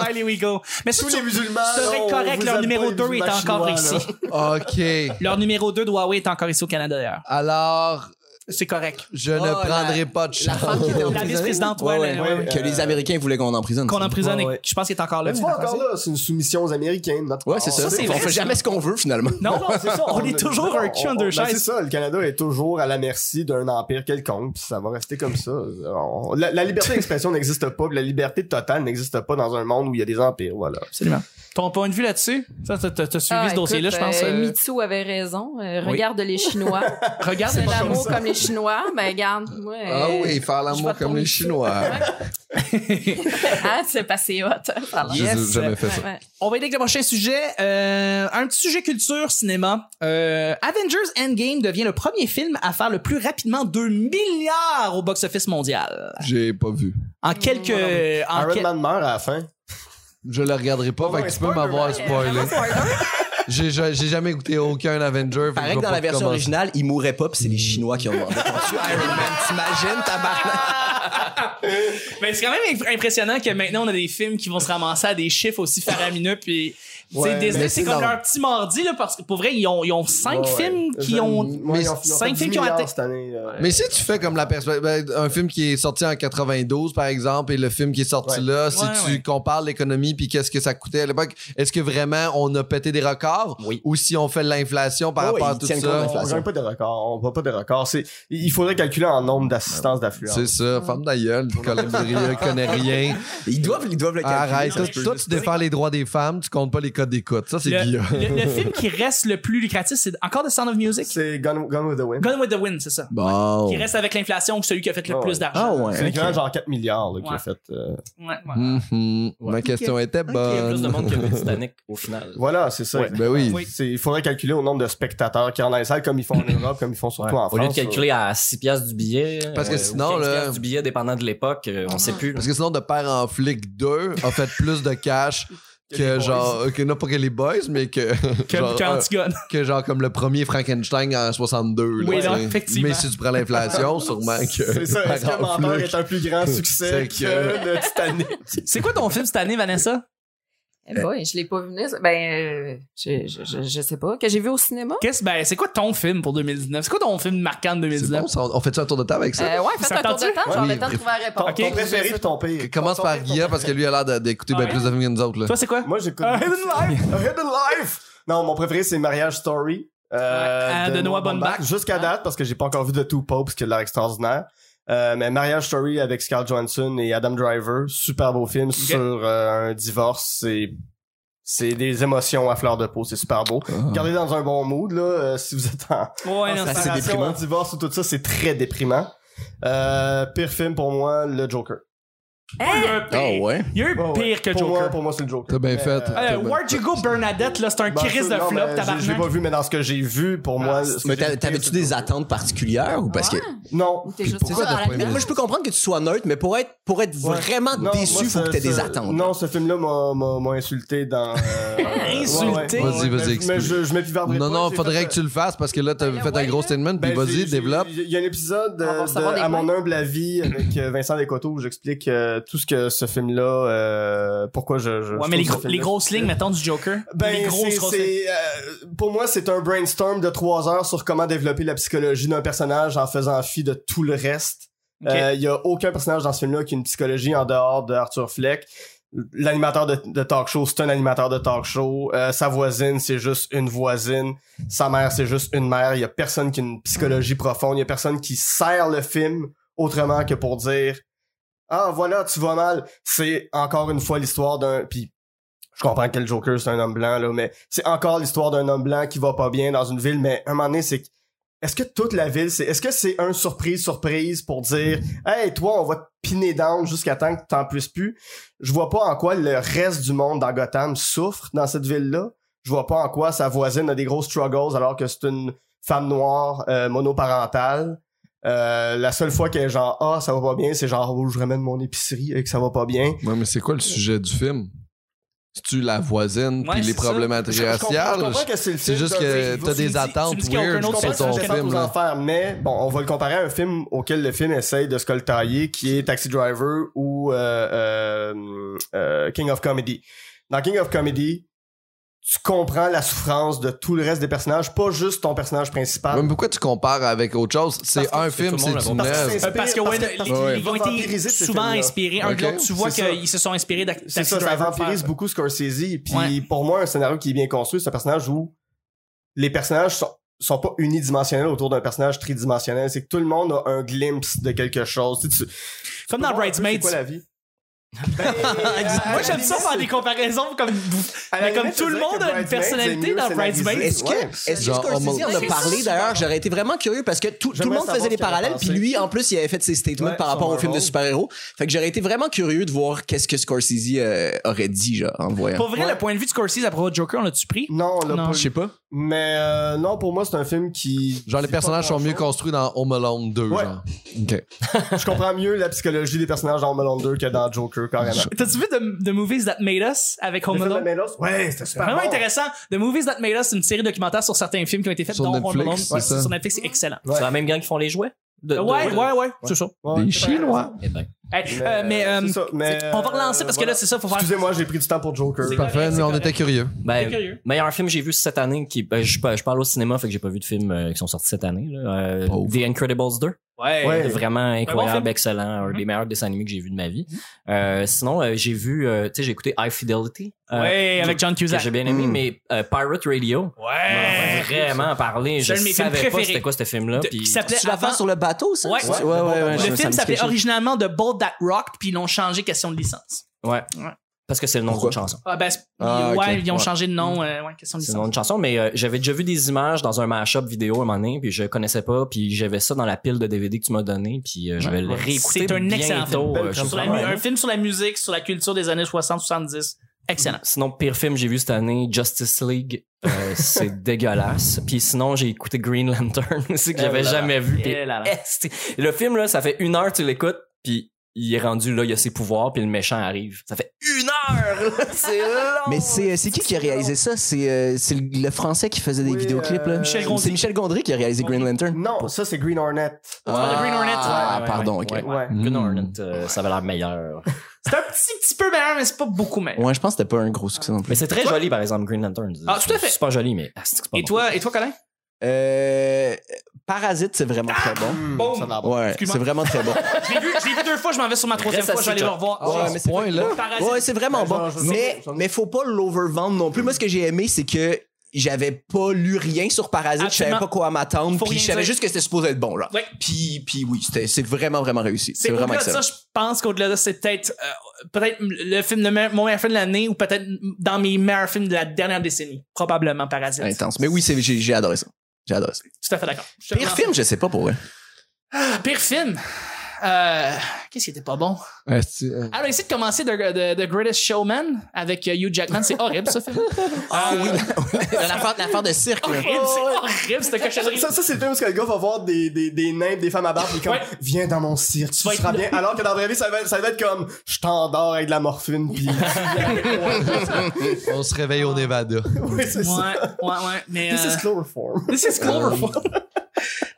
allez, we go. Mais Tous les musulmans. c'est correct, leur numéro pas les 2 est encore chinois, ici. <laughs> OK. Leur numéro 2 de Huawei est encore ici au Canada d'ailleurs. Alors, C'est correct. je ne Oh, la- prendrai pas de La chance. La emprisonnée. vice-présidente, Ouais, ouais, ouais, ouais, ouais. Que les Américains voulaient qu'on emprisonne. Qu'on emprisonne Ouais, et ouais. je pense qu'il est encore là. Tu vois, encore là, c'est une soumission aux Américains. notre Ouais, c'est ça. On fait jamais ce qu'on veut finalement. Non, Non, c'est ça. <laughs> on est toujours un cul en deux ben, C'est chaises. ça, le Canada est toujours à la merci d'un empire quelconque, puis ça va rester comme ça. On- la, la liberté d'expression <laughs> n'existe pas, puis la liberté totale n'existe pas dans un monde où il y a des empires, voilà. Absolument. Ton point de vue là-dessus? Ça, t'as- suivi Ah, ce dossier-là, je pense. euh, euh, Mitsu avait raison. Euh, Oui. regarde les Chinois. <laughs> Regarde, C'est l'amour comme les Chinois. Ben, regarde. Moi, Ah euh, oui, faire je l'amour comme les. Chinois. <laughs> ah, c'est passé hot. J'ai Yes. jamais fait ça. Ouais. On va aider avec le prochain sujet. Euh, un petit sujet culture, cinéma. Euh, Avengers Endgame devient le premier film à faire le plus rapidement 2 milliards au box-office mondial. J'ai pas vu. En quelques... En Iron quel- Man meurt à la fin. Je le regarderai pas, Oh, fait que tu peux m'avoir spoilé. J'ai jamais écouté aucun Avenger. fait que dans la version commencer. originale, il mourrait pas, puis c'est les Chinois qui ont demandé Iron Man. T'imagines, tabarnak? <laughs> Mais c'est quand même imp- impressionnant que maintenant on a des films qui vont se ramasser à des chiffres aussi faramineux puis Ouais, Disney mais c'est comme dans- leur petit mardi là parce que pour vrai ils ont ils ont cinq Ouais, ouais. films qui ont ouais, mais ils ont- ils ont cinq films 10 qui ont milliards atteint- cette année. euh, Mais si tu fais comme la perspective, ben, un film qui est sorti en 92 par exemple et le film qui est sorti Ouais. là, si Ouais, tu compares l'économie puis qu'est-ce que ça coûtait à l'époque, est-ce que vraiment on a pété des records? Oui. ou si on fait de l'inflation par Oh, rapport à tout ça? de on l'inflation. gagne pas des records, on voit pas des records. C'est, il faudrait calculer en nombre d'assistances d'affluence. C'est ça, femme d'ailleurs. Colin Bria connaît rien. <laughs> Ils doivent, ils doivent le calculer. Arrête. Toi, tu défends les droits des femmes, tu comptes pas les codes d'écoute. Ça, c'est Le, Guilla. le- le film qui reste le plus lucratif, c'est encore The Sound of Music? C'est Gone, Gone with the Wind. Gone with the Wind, c'est ça. Bon. Qui reste avec l'inflation, celui qui a fait le Oh, plus ouais. d'argent. Ah ouais. C'est l'équivalent genre 4 milliards là, Ouais. a fait. euh, Ouais, ouais. Mhm. Ma question était Il y a plus de bonne. monde qui vu Titanic au final. Voilà, c'est ça. Ben oui. Il faudrait calculer au nombre de spectateurs qui rentrent dans les salles comme ils font en Europe, comme ils font surtout en Au lieu France. de calculer à 6 piastres du billet. Parce que euh, sinon, ou 15 là- piastres du billet, dépendant de l'époque, euh, on sait plus. là. Parce que sinon, de père en flic 2 a fait plus de cash Que genre, que non pas que les boys, mais que, <laughs> Que, genre, que euh, Antigone. que genre comme le premier Frankenstein en 62. là, Oui, tu non, effectivement. Mais si tu prends l'inflation, <laughs> sûrement que. C'est ça. Est-ce que Menteur est un plus grand <laughs> succès C'est que que- le Titanic? C'est quoi ton film cette année, Vanessa? Eh boy, je l'ai pas vu venir. Ben, euh, je, je, je, je sais pas. Que j'ai vu au cinéma? Qu'est-ce, ben, c'est quoi ton film pour 2019? C'est quoi ton film marquant de C'est 2019? bon, ça, on fait ça un tour de table avec ça? Euh, ouais, faites un tour de temps. Genre, Oui. le temps de trouver la réponse. Ton, préféré puis ton pire. Commence par pire, ton Guilla parce que lui a l'air d'écouter bien plus de films que nous autres. Là. Toi, c'est quoi? Moi, j'écoute. <laughs> A Hidden Life. A Hidden Life! Non, mon préféré, c'est Marriage Story. Euh, Ouais, euh, de Noah Baumbach. Jusqu'à date, parce que j'ai pas encore vu de Two Popes, qui a l'air extraordinaire. Euh, mais Marriage Story avec Scarlett Johansson et Adam Driver, super beau film sur euh, un divorce. C'est c'est des émotions à fleur de peau, c'est super beau. Regardez dans un bon mood là, euh, si vous êtes en, Ouais, en non, séparation, en divorce ou tout ça, c'est très déprimant. Euh, pire film pour moi, le Joker. Il y a eu Ah pire. ouais? Il y a eu Ouais, ouais. pire que pour Joker. Moi, pour moi, c'est le Joker. T'as bien fait. euh, Euh, Where'd You Go Bernadette, là, c'est un ben, crise de non, flop, mais j'ai- tabarnak. pas vu, mais dans ce que j'ai vu, pour moi. ce que Mais t'avais-tu des attentes particulières ou parce que. Non. Juste pourquoi ça, la pas aimé? limite. Moi, je peux comprendre que tu sois neutre, mais pour être, pour être Ouais. vraiment Non, déçu, moi, faut que t'aies des attentes. Non, ce film-là m'a- m'a m'a insulté dans. euh, <laughs> Insulté? Vas-y, vas-y, Mais, mais explique. je, m'épivarderai Non, non, faudrait que tu le fasses parce que là, t'as Ben fait un ouais, gros statement, puis Ben, vas-y, développe. Il y a un épisode À mon humble avis avec euh, Vincent Descoteaux où j'explique euh, tout ce que ce film-là, euh, pourquoi je. je Ouais, je mais les, gros- grosses lignes, mettons, du Joker. Ben, les grosses, c'est, grosses lignes. c'est, euh, pour moi, c'est un brainstorm de trois heures sur comment développer la psychologie d'un personnage en faisant fi de tout le reste. Euh, Il y a aucun personnage dans ce film-là qui a une psychologie en dehors de Arthur Fleck. L'animateur de, de talk show, c'est un animateur de talk show. Euh, sa voisine, c'est juste une voisine. Sa mère, c'est juste une mère. Il y a personne qui a une psychologie profonde. Il y a personne qui sert le film autrement que pour dire ah voilà tu vas mal. C'est encore une fois l'histoire d'un puis je comprends que le Joker c'est un homme blanc là, mais c'est encore l'histoire d'un homme blanc qui va pas bien dans une ville. Mais un moment donné, c'est est-ce que toute la ville, c'est est-ce que c'est un surprise surprise pour dire hey toi on va te piner down jusqu'à temps que t'en puisses plus. Je vois pas en quoi le reste du monde dans Gotham souffre dans cette ville là. Je vois pas en quoi sa voisine a des gros struggles alors que c'est une femme noire euh, monoparentale. Euh, la seule fois qu'elle est genre ah ça va pas bien, c'est genre oh, je ramène mon épicerie et que ça va pas bien. Ouais, mais c'est quoi le sujet du film? C'est-tu la voisine puis les problématiques raciales? que c'est le C'est film juste que t'as des attentes weird sur ton que film. enfers, mais bon, on va le comparer à un film auquel le film essaye de se coltailler, qui est Taxi Driver ou euh, euh, King of Comedy. Dans King of Comedy, tu comprends la souffrance de tout le reste des personnages, pas juste ton personnage principal. Mais pourquoi tu compares avec autre chose? C'est un film, c'est l'a une œuvre. Parce que ils- ont été souvent inspirés. Un de tu vois qu'ils se sont inspirés de C'est ça, ça vampirise beaucoup Scorsese. Puis Ouais. pour moi, un scénario qui est bien construit, c'est un personnage où les personnages sont, sont pas unidimensionnels autour d'un personnage tridimensionnel. C'est que tout le monde a un glimpse de quelque chose. Tu sais, tu- Comme dans Bridesmaids. C'est quoi la vie? Moi, j'aime ça faire des comparaisons comme Mais comme tout le monde a une personnalité dans. Bridesmaids. Est-ce que, est-ce que Scorsese en a parlé d'ailleurs? J'aurais été vraiment curieux parce que tout, tout le monde faisait des parallèles, puis lui, en plus, il avait fait ses statements Ouais, par rapport au film de super-héros. Fait que j'aurais été vraiment curieux de voir qu'est-ce que Scorsese euh, aurait dit, genre, en voyant. Pour vrai, Ouais. le point de vue de Scorsese à propos de Joker, on l'a-tu pris? Non, on l'a pas Je sais pas. Mais euh, non, pour moi, c'est un film qui. Genre, les personnages sont mieux construits dans Home Alone 2, Ouais. genre. OK. <laughs> Je comprends mieux la psychologie des personnages dans Home Alone 2 que dans Joker, carrément. T'as-tu vu The, The Movies That Made Us avec Home Alone? Melos? Ouais, c'était super Vraiment bon. intéressant. The Movies That Made Us, c'est une série documentaire sur certains films qui ont été faits Sur dans Home Netflix, Alone. Ouais, sur Netflix, c'est excellent. Ouais. C'est la même gang qui font les jouets? De- de- ouais, de- ouais, ouais, c'est ça. Ouais, Des Chinois. Eh ben. Hey, euh, mais, euh, ça, mais, on va relancer euh, parce que là, c'est ça, faut faire. Excusez-moi, j'ai pris du temps pour Joker. C'est Parfait, mais on était curieux. Ben, curieux. meilleur film que j'ai vu cette année, qui, ben, je, je parle au cinéma, fait que j'ai pas vu de films euh, qui sont sortis cette année. Là. Euh. The Incredibles 2. Ouais. Ouais. Vraiment bon incroyable, excellent, un Mhm. des meilleurs dessins animés que j'ai vu de ma vie. Euh, sinon, euh, j'ai vu, euh, tu sais, j'ai écouté High Fidelity. euh, Ouais, avec John Cusack. j'ai bien aimé, Mm. mais euh, Pirate Radio Ouais. vraiment parlé. C'est Je savais pas c'était quoi ce film-là. Puis- qui s'appelait Tu l'affaire avant- sur le bateau, ça? Ouais. ouais, ouais, ouais, Le film s'appelait originalement The Bold That Rocked, puis ils l'ont changé question de licence. Ouais. Ouais. Parce que c'est le nom Pourquoi? d'une chanson. Ah, ben, c'est- Ah, ouais, ils ont Ouais. changé de nom, euh, ouais, question de C'est le nom d'une chanson, mais euh, j'avais déjà vu des images dans un mashup vidéo à un moment donné, puis je connaissais pas, puis j'avais ça dans la pile de DVD que tu m'as donné, puis euh, je vais le réécouter C'est un excellent bientôt. film. euh, Sur la un film sur la musique, sur la culture des années 60-70. Excellent. Sinon, pire film que j'ai vu cette année, Justice League, euh, <laughs> c'est dégueulasse. Puis sinon, j'ai écouté Green Lantern <laughs> aussi que j'avais là. jamais vu. Puis Eh là là. esti. le film là, ça fait une heure tu l'écoutes, puis il est rendu là, il a ses pouvoirs, puis le méchant arrive. Ça fait une heure, là. <laughs> c'est long. Mais c'est c'est qui qui a réalisé ça? C'est euh, c'est le, le français qui faisait des Oui, vidéoclips, là? euh, Michel Gondry. C'est Michel Gondry qui a réalisé Green Lantern? Non, ça c'est Green Hornet. Ah, Green Hornet. Ah, Ouais, ouais, pardon, ouais, ok. ouais. Ouais. Green Mm. Hornet, euh, ça avait l'air meilleur. <laughs> C'est un petit, petit peu meilleur, mais c'est pas beaucoup meilleur. Ouais, je pense que c'était pas un gros succès non plus. Mais c'est très joli, par exemple, Green Lantern. Ah, tout à fait. C'est super joli, mais ah, c'est pas Et bon. toi, et toi, Colin? Euh, Parasite, c'est vraiment très bon. Bon. ça a l'air bon. Ouais, Excuse-moi. c'est vraiment très bon. <laughs> Je l'ai vu, je l'ai vu deux fois, je m'en vais sur ma troisième Reste fois, je vais aller assis, le revoir. Ouais, Oh, mais c'est point, là. Parasite. Ouais, c'est vraiment Ben, bon. genre, je sais, Mais, faut pas l'overvendre non plus. Moi, ce que j'ai aimé, c'est que j'avais pas lu rien sur Parasite, je savais Absolument. pas quoi m'attendre, Faut puis rien je savais dire. juste que c'était supposé être bon, là. Ouais. Puis, puis oui, c'était, c'est vraiment, vraiment réussi. C'est C'est vraiment au-delà de excellent. ça, je pense qu'au-delà de ça, c'est peut-être euh, peut-être le film le meilleur- mon meilleur film de l'année ou peut-être dans mes meilleurs films de la dernière décennie. Probablement Parasite. Intense. Mais oui, c'est, j'ai, j'ai adoré ça. J'ai adoré ça. Tout à fait d'accord. Pire film, je sais pas pour vrai. Ah, Pire film. Euh, Qu'est-ce qui était pas bon? Ouais, c'est- euh, Alors, essayer de commencer The, The- The Greatest Showman avec euh, Hugh Jackman. C'est horrible, ce film. <laughs> Ah oui, <laughs> l'affaire, l'affaire de cirque, là. horrible, c'est horrible, cette cochonnerie. Ça, ça c'est le film où le gars va voir des, des, des nains, des femmes à barbe, puis comme, Ouais. viens dans mon cirque, tu vas seras bien. Alors que dans la vraie vie, ça va, être- ça va être comme, je t'endors avec de la morphine, puis <laughs> on se réveille au Nevada. oui, c'est Ouais, ça. ouais, ouais. Mais, This euh, is chloroform. This is Cloverfield.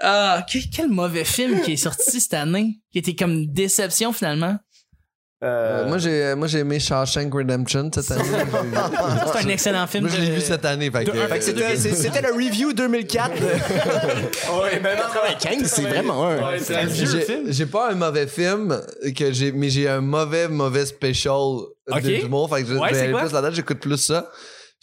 Ah, quel, quel mauvais film qui est sorti <laughs> cette année, qui était comme une déception finalement. Euh, Euh, moi, j'ai, moi, j'ai aimé Shawshank Redemption cette année. <laughs> C'est un excellent film. moi, je l'ai de- vu cette année. Fait que, de un- Fait que c'était, c'est- c'était le review 2004 de <laughs> ouais, ben non, 95, c'est vraiment un. Ouais, c'est un vieux j'ai, film. j'ai pas un mauvais film, que j'ai, mais j'ai un mauvais, mauvais special Ok. de d'humour. Fait que je Ouais, vais c'est aller quoi? plus là-dedans, j'écoute plus ça.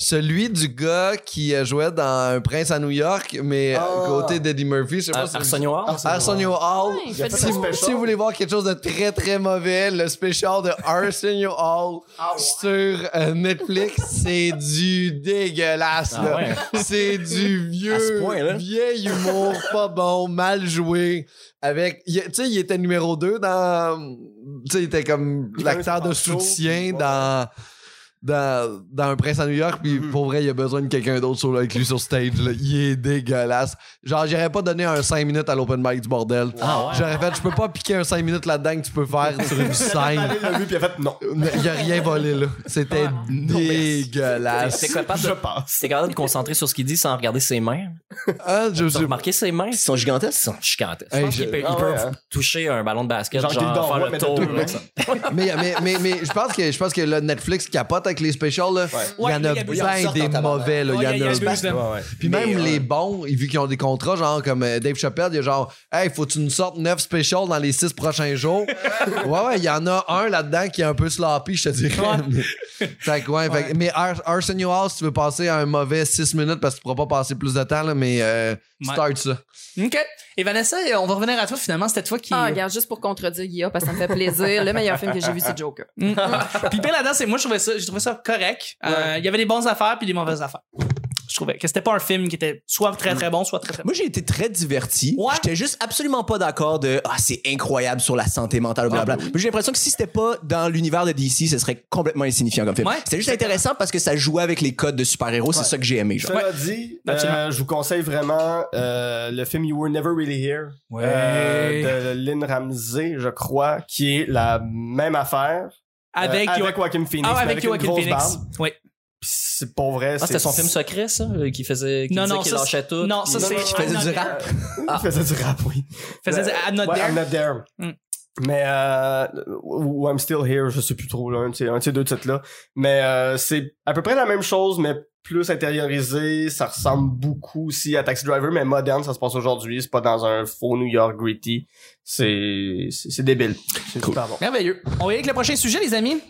Celui du gars qui euh, jouait dans Un prince à New York, mais Ah. à côté d'Eddie Murphy. Je sais pas si- Arsenio Hall? Arsenio Hall. Ouais, Si vous, special. si vous voulez voir quelque chose de très très mauvais, le special de Arsenio Hall sur euh, Netflix, c'est du dégueulasse. Ah ouais. C'est du vieux, point, vieil humour, pas bon, mal joué. Avec, tu sais, il était numéro 2 dans, tu sais, il était comme l'acteur de soutien dans, dans, dans Un Prince à New York, puis Mhm. pour vrai, il a besoin de quelqu'un d'autre sur- avec lui sur stage. Là. Il est dégueulasse. Genre, j'aurais pas donné un 5 minutes à l'open mic du bordel. Ah ouais. J'aurais fait, je peux pas piquer un 5 minutes là-dedans que tu peux faire sur une scène. Il l'a vu, puis il a fait, non. Il a rien volé là. C'était dégueulasse. T'es capable Je de, passe. t'es capable de te concentrer sur ce qu'il dit sans regarder ses mains? Ah, je T'as sais remarqué ses mains? Ils sont gigantesques. Ils sont gigantesques. Hey, Je qu'il peut, il Ah peut ouais, hein. toucher un ballon de basket, Genre genre, faire le tour. <laughs> mais, mais, mais, mais je pense que je pense que le Netflix capote avec les specials là. Il y en a bien des mauvais là. Il y en a. Puis même euh, les bons, vu qu'ils ont des contrats, genre comme euh, Dave Chappelle, il y a genre, hey, faut que tu nous sortes 9 specials dans les 6 prochains jours. <laughs> ouais, ouais, il y en a un là-dedans qui est un peu sloppy, je te dirais. Mais- <laughs> fait que, ouais, fait mais Ar- Arsenio si tu veux passer un mauvais 6 minutes parce que tu pourras pas passer plus de temps, là, mais euh, Ouais. start ça. OK. Et Vanessa, on va revenir à toi finalement. C'était toi qui. Ah, regarde, juste pour contredire Guilla, parce que ça me fait plaisir. Le meilleur film que j'ai vu, c'est Joker. Mm. <laughs> puis pire là-dedans, c'est moi je trouvais ça, je trouvais ça correct. Euh, Il y avait des bonnes affaires puis des mauvaises affaires. Trouvais que c'était pas un film qui était soit très très bon, soit très très bon. Moi, j'ai été très diverti. Ouais. J'étais juste absolument pas d'accord de Ah, c'est incroyable sur la santé mentale, blablabla. Ah, Moi, J'ai l'impression que si c'était pas dans l'univers de DC, ce serait complètement insignifiant comme film. Ouais. C'était juste intéressant parce que ça jouait avec les codes de super-héros. C'est ça que j'ai aimé. Genre. Cela dit, euh, je vous conseille vraiment euh, le film You Were Never Really Here Ouais. euh, de Lynn Ramsey, je crois, qui est la même affaire Avec, euh, avec Joaquin Phoenix, ah, mais avec Joaquin Phoenix. barbe. Oui. C'est pour vrai. Ah, c'était son film secret, ça, euh, qui faisait, qui Non, disait qu'il lâchait tout. non, ça, c'est- Qui faisait du rap. Il faisait du rap, oui. Faisait Euh, I'm not ouais, there. I'm not there. Mm. Mais euh, ou I'm still here, je sais plus trop là, un de ces, un de ces deux titres là. Mais euh, c'est à peu près la même chose, mais plus intériorisé. Ça ressemble beaucoup aussi à Taxi Driver, mais moderne. Ça se passe aujourd'hui. C'est pas dans un faux New York gritty. C'est c'est c'est débile. C'est super bon. Merveilleux. On va y aller avec le prochain sujet, les amis.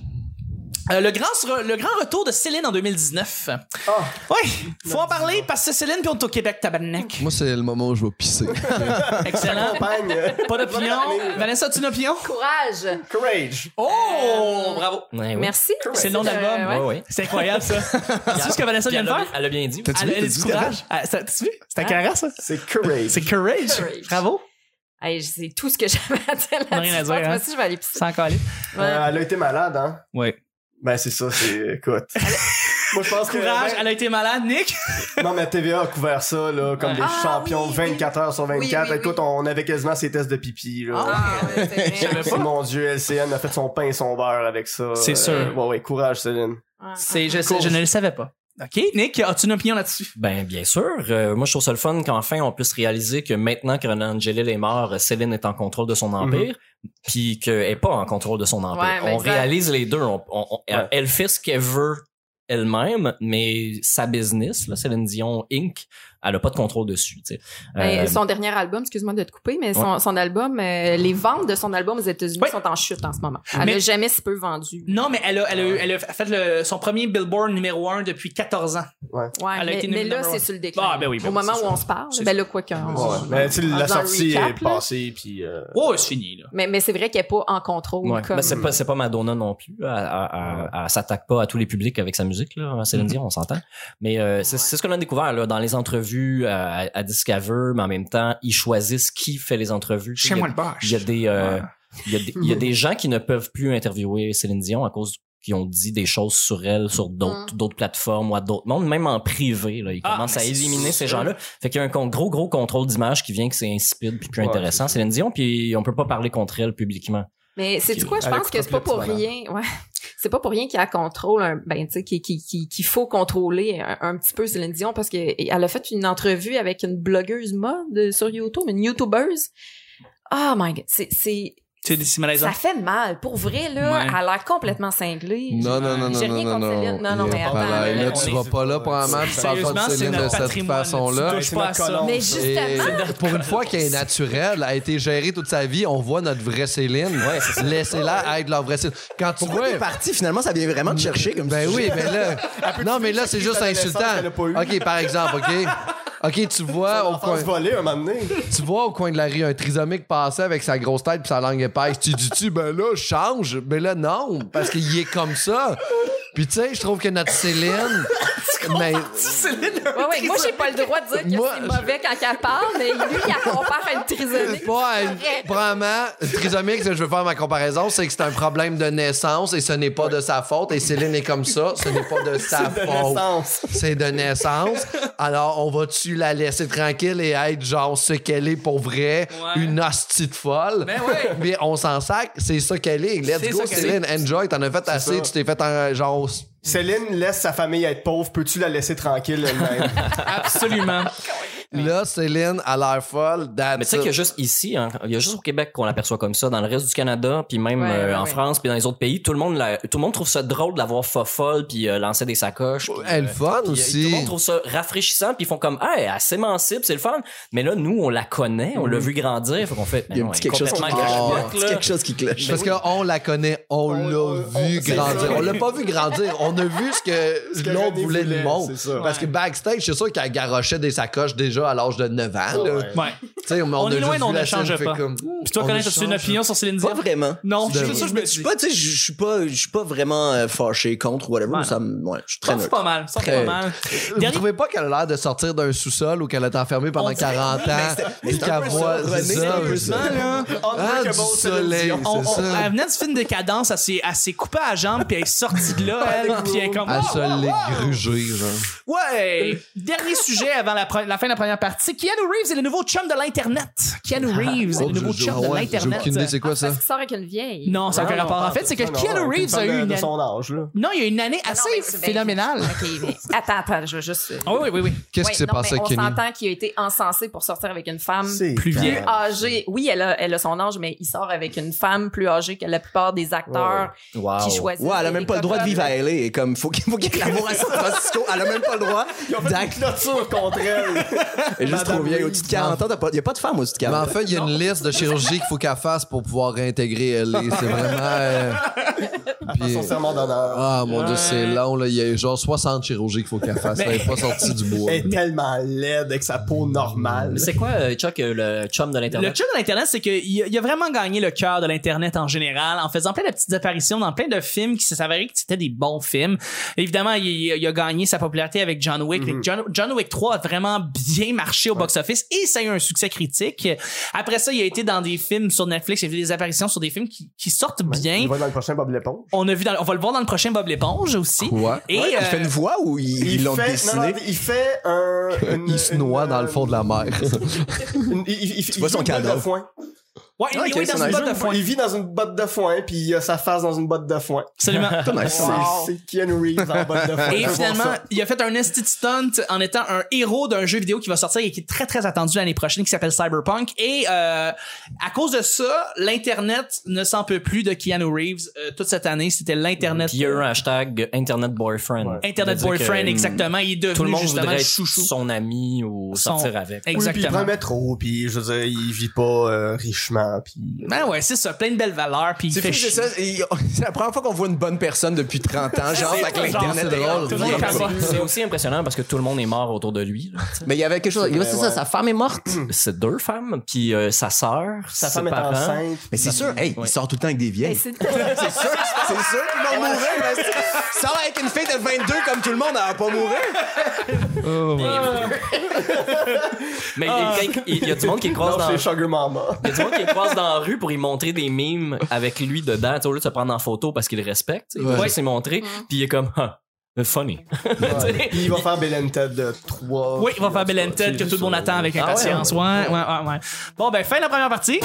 Euh, le, grand, le grand retour de Céline en 2019. Ah. Ouais, faut en parler parce que Céline, puis on est au Québec, tabarnak. Moi, c'est le moment où je vais pisser. <laughs> Excellent. Campagne. Pas d'opinion. Vanessa, as-tu une opinion? Courage. Courage. Oh, bravo. Ouais, oui. Merci. C'est le nom de l'album. Euh, ouais. Ouais, ouais. C'est incroyable, ça. <laughs> C'est ce que Vanessa vient de faire? Elle a bien dit. Elle, vu, elle dit courage. Ah, ça- T'as-tu vu? C'est un carré, ça? C'est courage. C'est courage. Courage. Bravo. Hey, c'est tout ce que j'avais à dire là-dessus. Rien à dire, pense hein? aussi, je vais aller pisser. Sans coller. Euh, elle a été malade, hein? Ouais. Ben, c'est ça, c'est, écoute. <laughs> Moi, je pense que. Courage, ben, elle a été malade, Nick. <laughs> Non, mais TVA a couvert ça, là, comme Ouais. des Ah, champions oui, 24 heures sur 24. Oui, oui, Écoute, oui. on avait quasiment ses tests de pipi, là. Ah, ouais. <laughs> Mon Dieu, LCN a fait son pain et son beurre avec ça. C'est Euh, sûr. Ouais, ouais, courage, Céline. Ouais. C'est, je, sais, je ne le savais pas. OK. Nick, as-tu une opinion là-dessus? Ben bien sûr. Euh, moi je trouve ça le fun qu'enfin on puisse réaliser que maintenant que Renan Angelil est mort, Céline est en contrôle de son empire, puis qu'elle est pas en contrôle de son empire. Ouais, on exact. réalise les deux. On, on- on- Ouais. Elle fait ce qu'elle veut elle-même, mais sa business, là, Céline Dion Inc., elle a pas de contrôle dessus. tu sais. Ben, Euh, son dernier album, excuse-moi de te couper, mais son, son album, euh, les ventes de son album aux États-Unis Ouais. sont en chute en ce moment. Elle Mais- a jamais si peu vendu. Non, mais elle a, elle a, elle a fait le, son premier Billboard numéro 1 depuis 14 ans. Ouais, Elle a mais, été mais number là, one. c'est sur le déclin. Ah, ben oui, ben Au moment où on se parle, ben là, quoi qu'on... Ouais. Mais, tu sais, en la un sortie recap, est passée, puis euh, Oh, c'est fini, là. Mais, mais c'est vrai qu'elle est pas en contrôle. Ouais. Comme... Ben, c'est pas c'est pas Madonna non plus. Elle, elle s'attaque pas à tous les publics avec sa musique là. Céline Dion, on s'entend. Mais euh, c'est ce qu'on a découvert là dans les entrevues à, à Discover, mais en même temps ils choisissent qui fait les entrevues. Chez Il y a- moi le boche. Il y a des euh, il y a des il y a <laughs> des gens qui ne peuvent plus interviewer Céline Dion à cause qui ont dit des choses sur elle sur d'autres Mm. d'autres plateformes ou à d'autres mondes même en privé là ils Ah, commencent à éliminer ces gens-là fait qu'il y a un gros gros contrôle d'image qui vient que c'est insipide puis plus Ouais, intéressant Céline Dion puis on peut pas parler contre elle publiquement Mais c'est du quoi, je pense que c'est pas pour rien. Ouais. <laughs> C'est pas pour rien qu'il y a contrôle, un, ben tu sais, qu'il qu'il- qu'il faut contrôler un, un petit peu Céline Dion parce que elle a fait une entrevue avec une blogueuse mode sur YouTube, une YouTubeuse. Oh my god, c'est c'est malaisant. ça fait mal pour vrai là. Ouais. Elle a l'air complètement cinglée. Non, non, non, non, J'ai non, rien non, contre non. Céline. Non, non, mais attends, là, là, tu vas pas là, probablement, tu parles pas de Céline de cette façon-là. Mais Et justement, pour une fois qu'elle est naturelle, a été gérée toute sa vie, on voit notre vraie Céline. Ouais. Laissez-la être leur vraie Céline. Quand tu Pourquoi vois. parti? Finalement, ça vient vraiment te chercher comme Ben oui, mais là. <laughs> Non, mais là, c'est juste insultant. OK, par exemple, OK? <laughs> OK, tu vois au coin. Volée, un moment donné. Tu vois au coin de la rue un trisomique passer avec sa grosse tête puis sa langue épaisse. Tu dis-tu, ben là, change. Ben là, non, parce qu'il est comme ça. Puis tu sais, je trouve que notre Céline. <laughs> mais, Céline, ouais, ouais, moi j'ai pas le droit de dire que Moi, c'est mauvais quand elle parle, mais lui il la compare à une trisomique. pas une, vrai. probablement, trisomique, si je veux faire ma comparaison, c'est que c'est un problème de naissance et ce n'est pas de sa faute. Et Céline est comme ça, ce n'est pas de <laughs> sa De faute. naissance. C'est de naissance. Alors, on va-tu la laisser tranquille et être genre ce qu'elle est pour vrai, Ouais. une hostie de folle? Ben ouais. Mais on s'en sac, c'est ça qu'elle est. Let's C'est go, Céline, enjoy. T'en as fait assez, ça. tu t'es fait en genre. Céline laisse sa famille être pauvre. Peux-tu la laisser tranquille elle-même? Absolument. Là, Céline a l'air folle. that's Mais tu sais qu'il y a juste ici, hein, il y a juste au Québec qu'on l'aperçoit comme ça. Dans le reste du Canada, puis même Ouais, euh, ouais, en ouais. France, puis dans les autres pays, tout le monde, la- tout le monde trouve ça drôle de l'avoir folle puis euh, lancer des sacoches. puis, Elle euh, fun puis, euh, aussi. Tout le monde trouve ça rafraîchissant, puis ils font comme, ah, elle s'émancipe, c'est le fun. Mais là, nous, on la connaît, on l'a vu grandir, fait qu'on fait, Il y a un ben petit quelque chose qui cloche. Oh, Il y a un gachotte, petit là. quelque chose qui cloche. Parce qu'on la connaît, on, l'a vu grandir. On l'a pas vu grandir. On a vu ce que, <laughs> l'autre voulait nous montrer. Parce que backstage, c'est sûr qu'elle garochait des sacoches déjà à l'âge de 9 ans. Ouais. Ouais. Tu on, est loin, on ne la change pas. comme, Puis toi, on connais, as-tu une opinion sur Céline Pas Dion? vraiment. Non, Tu c'est devrais. ça, je me Je suis dis. pas, tu je je suis pas, je suis pas vraiment euh, fâché contre ou whatever, mais ça me, ouais, je suis très Ça, c'est neutre. pas mal. Ça, c'est Très- pas mal. Vous Dernier- trouvez pas qu'elle a l'air de sortir d'un sous-sol ou qu'elle est enfermée pendant On dirait- 40 ans? mais c'est un qu'elle peu voit, ça. Ah, du soleil, c'est elle venait du film de cadence, elle s'est, coupée à la jambe, puis elle est sortie de là, <laughs> elle, puis elle est comme... Elle Oh, se l'est grugée, genre. Ouais! Dernier sujet avant la fin de la première première partie. Keanu Reeves est le nouveau chum de l'Internet. Keanu Reeves est Oh, le nouveau j'ai- chum de ouais, J'ai l'Internet. aucune idée, c'est quoi ça? Parce qu'il sort avec une vieille. Non, ça n'a aucun rapport. En fait, c'est que Keanu une Reeves a eu une son âge, là. Non, il y a une année Ah non, assez phénoménale. Ok, mais <laughs> attends, attends, je veux juste. Ah oui, oui, oui. Qu'est-ce qui s'est passé avec On Kenny? s'entend qu'il a été encensé pour sortir avec une femme plus plus vieille. âgée. Oui, elle a, elle a son âge, mais il sort avec une femme plus âgée que la plupart des acteurs qui choisissent. Ouais, elle a même pas le droit de vivre à. LA. Comme, faut qu'il faut qu'il y ait l'amour à San Francisco. Elle a même pas le droit <laughs> d'acte. Clôture contre elle. <laughs> Elle est juste Madame trop vieille. Au-dessus de 40 ans, t'as pas- y a pas de femme au-dessus de Mais 40 en fait, il y a une liste de chirurgies qu'il faut qu'elle fasse pour pouvoir réintégrer LA. C'est vraiment. euh, puis- Son serment d'honneur. Ah mon dieu, c'est long là. Il y a genre 60 chirurgies qu'il faut qu'elle fasse. Elle est pas sortie du bois. Elle est tellement laide avec sa peau normale. C'est quoi, euh, Chuck, euh, le chum de Le l'Internet? chum de l'Internet, c'est qu'il a, il a vraiment gagné le cœur de l'Internet en général en faisant plein de petites apparitions dans plein de films qui s'avéraient que c'était des bons films. Évidemment, il, il a gagné sa popularité avec John Wick. John, John Wick 3 a vraiment bien marché au box-office et ça a eu un succès critique. Après ça, il a été dans des films sur Netflix. Il a fait des apparitions sur des films qui, qui sortent bien. Il va dans le prochain Bob l'éponge. On a vu dans- on va le voir dans le prochain Bob l'éponge aussi. Quoi? Et Il euh, fait une voix ou ils ils l'ont dessiné? non, non, il fait un. <laughs> une- Il se une, noie dans le fond de la mer. <laughs> une- il, il, il, il vois son cadavre. Ouais, il, Ok, oui, c'est dans une botte de foin. Il vit dans une botte de foin, puis il a sa face dans une botte de foin. Absolument. <laughs> C'est Keanu Reeves en botte de foin. Et finalement, il a fait un esti stunt en étant un héros d'un jeu vidéo qui va sortir et qui est très très attendu l'année prochaine qui s'appelle Cyberpunk. Et euh, à cause de ça, l'internet ne s'en peut plus de Keanu Reeves euh, toute cette année. C'était l'internet. Il y a eu un hashtag Internet Boyfriend. Internet boyfriend, que, exactement. Il est devenu Tout le monde justement voudrait chouchou. son ami ou Son- sortir avec. Oui, puis il Exactement. prend le métro, puis je veux dire, il vit pas euh, richement, puis... Ben ouais, c'est ça, plein de belles valeurs. Puis il C'est fait fou, c'est chier. ça. Et <laughs> C'est la première fois qu'on voit une bonne personne depuis 30 ans, genre, avec Genre, l'Internet. c'est aussi impressionnant parce que tout le monde est mort autour de lui. là. Mais il y avait quelque chose. vrai, c'est ça, ouais. sa femme est morte. <clears throat> C'est deux femmes, puis euh, sa sœur, Sa ses femme est parents. enceinte. Mais c'est sûr, hey, il sort tout le temps avec des vieilles. <laughs> c'est sûr, c'est sûr qu'ils vont mourir. <laughs> mais c'est- Sort avec une fille de 22 comme tout le monde, elle va pas mourir. Mais il, il- il y a du monde qui croise dans c'est Sugar Mama. Il y a du monde qui le croise dans la rue pour y montrer des mimes avec lui dedans, au lieu de se prendre en photo parce qu'il le respecte. Il Ouais. s'y montrer, puis il est comme, ah, funny. Ouais. <laughs> Il va faire Bill and Ted de 3. Oui, il va faire Bell and Ted que tout le monde attend avec Ah impatience. Ouais, ouais, ouais, ouais. Bon, ben, fin de la première partie.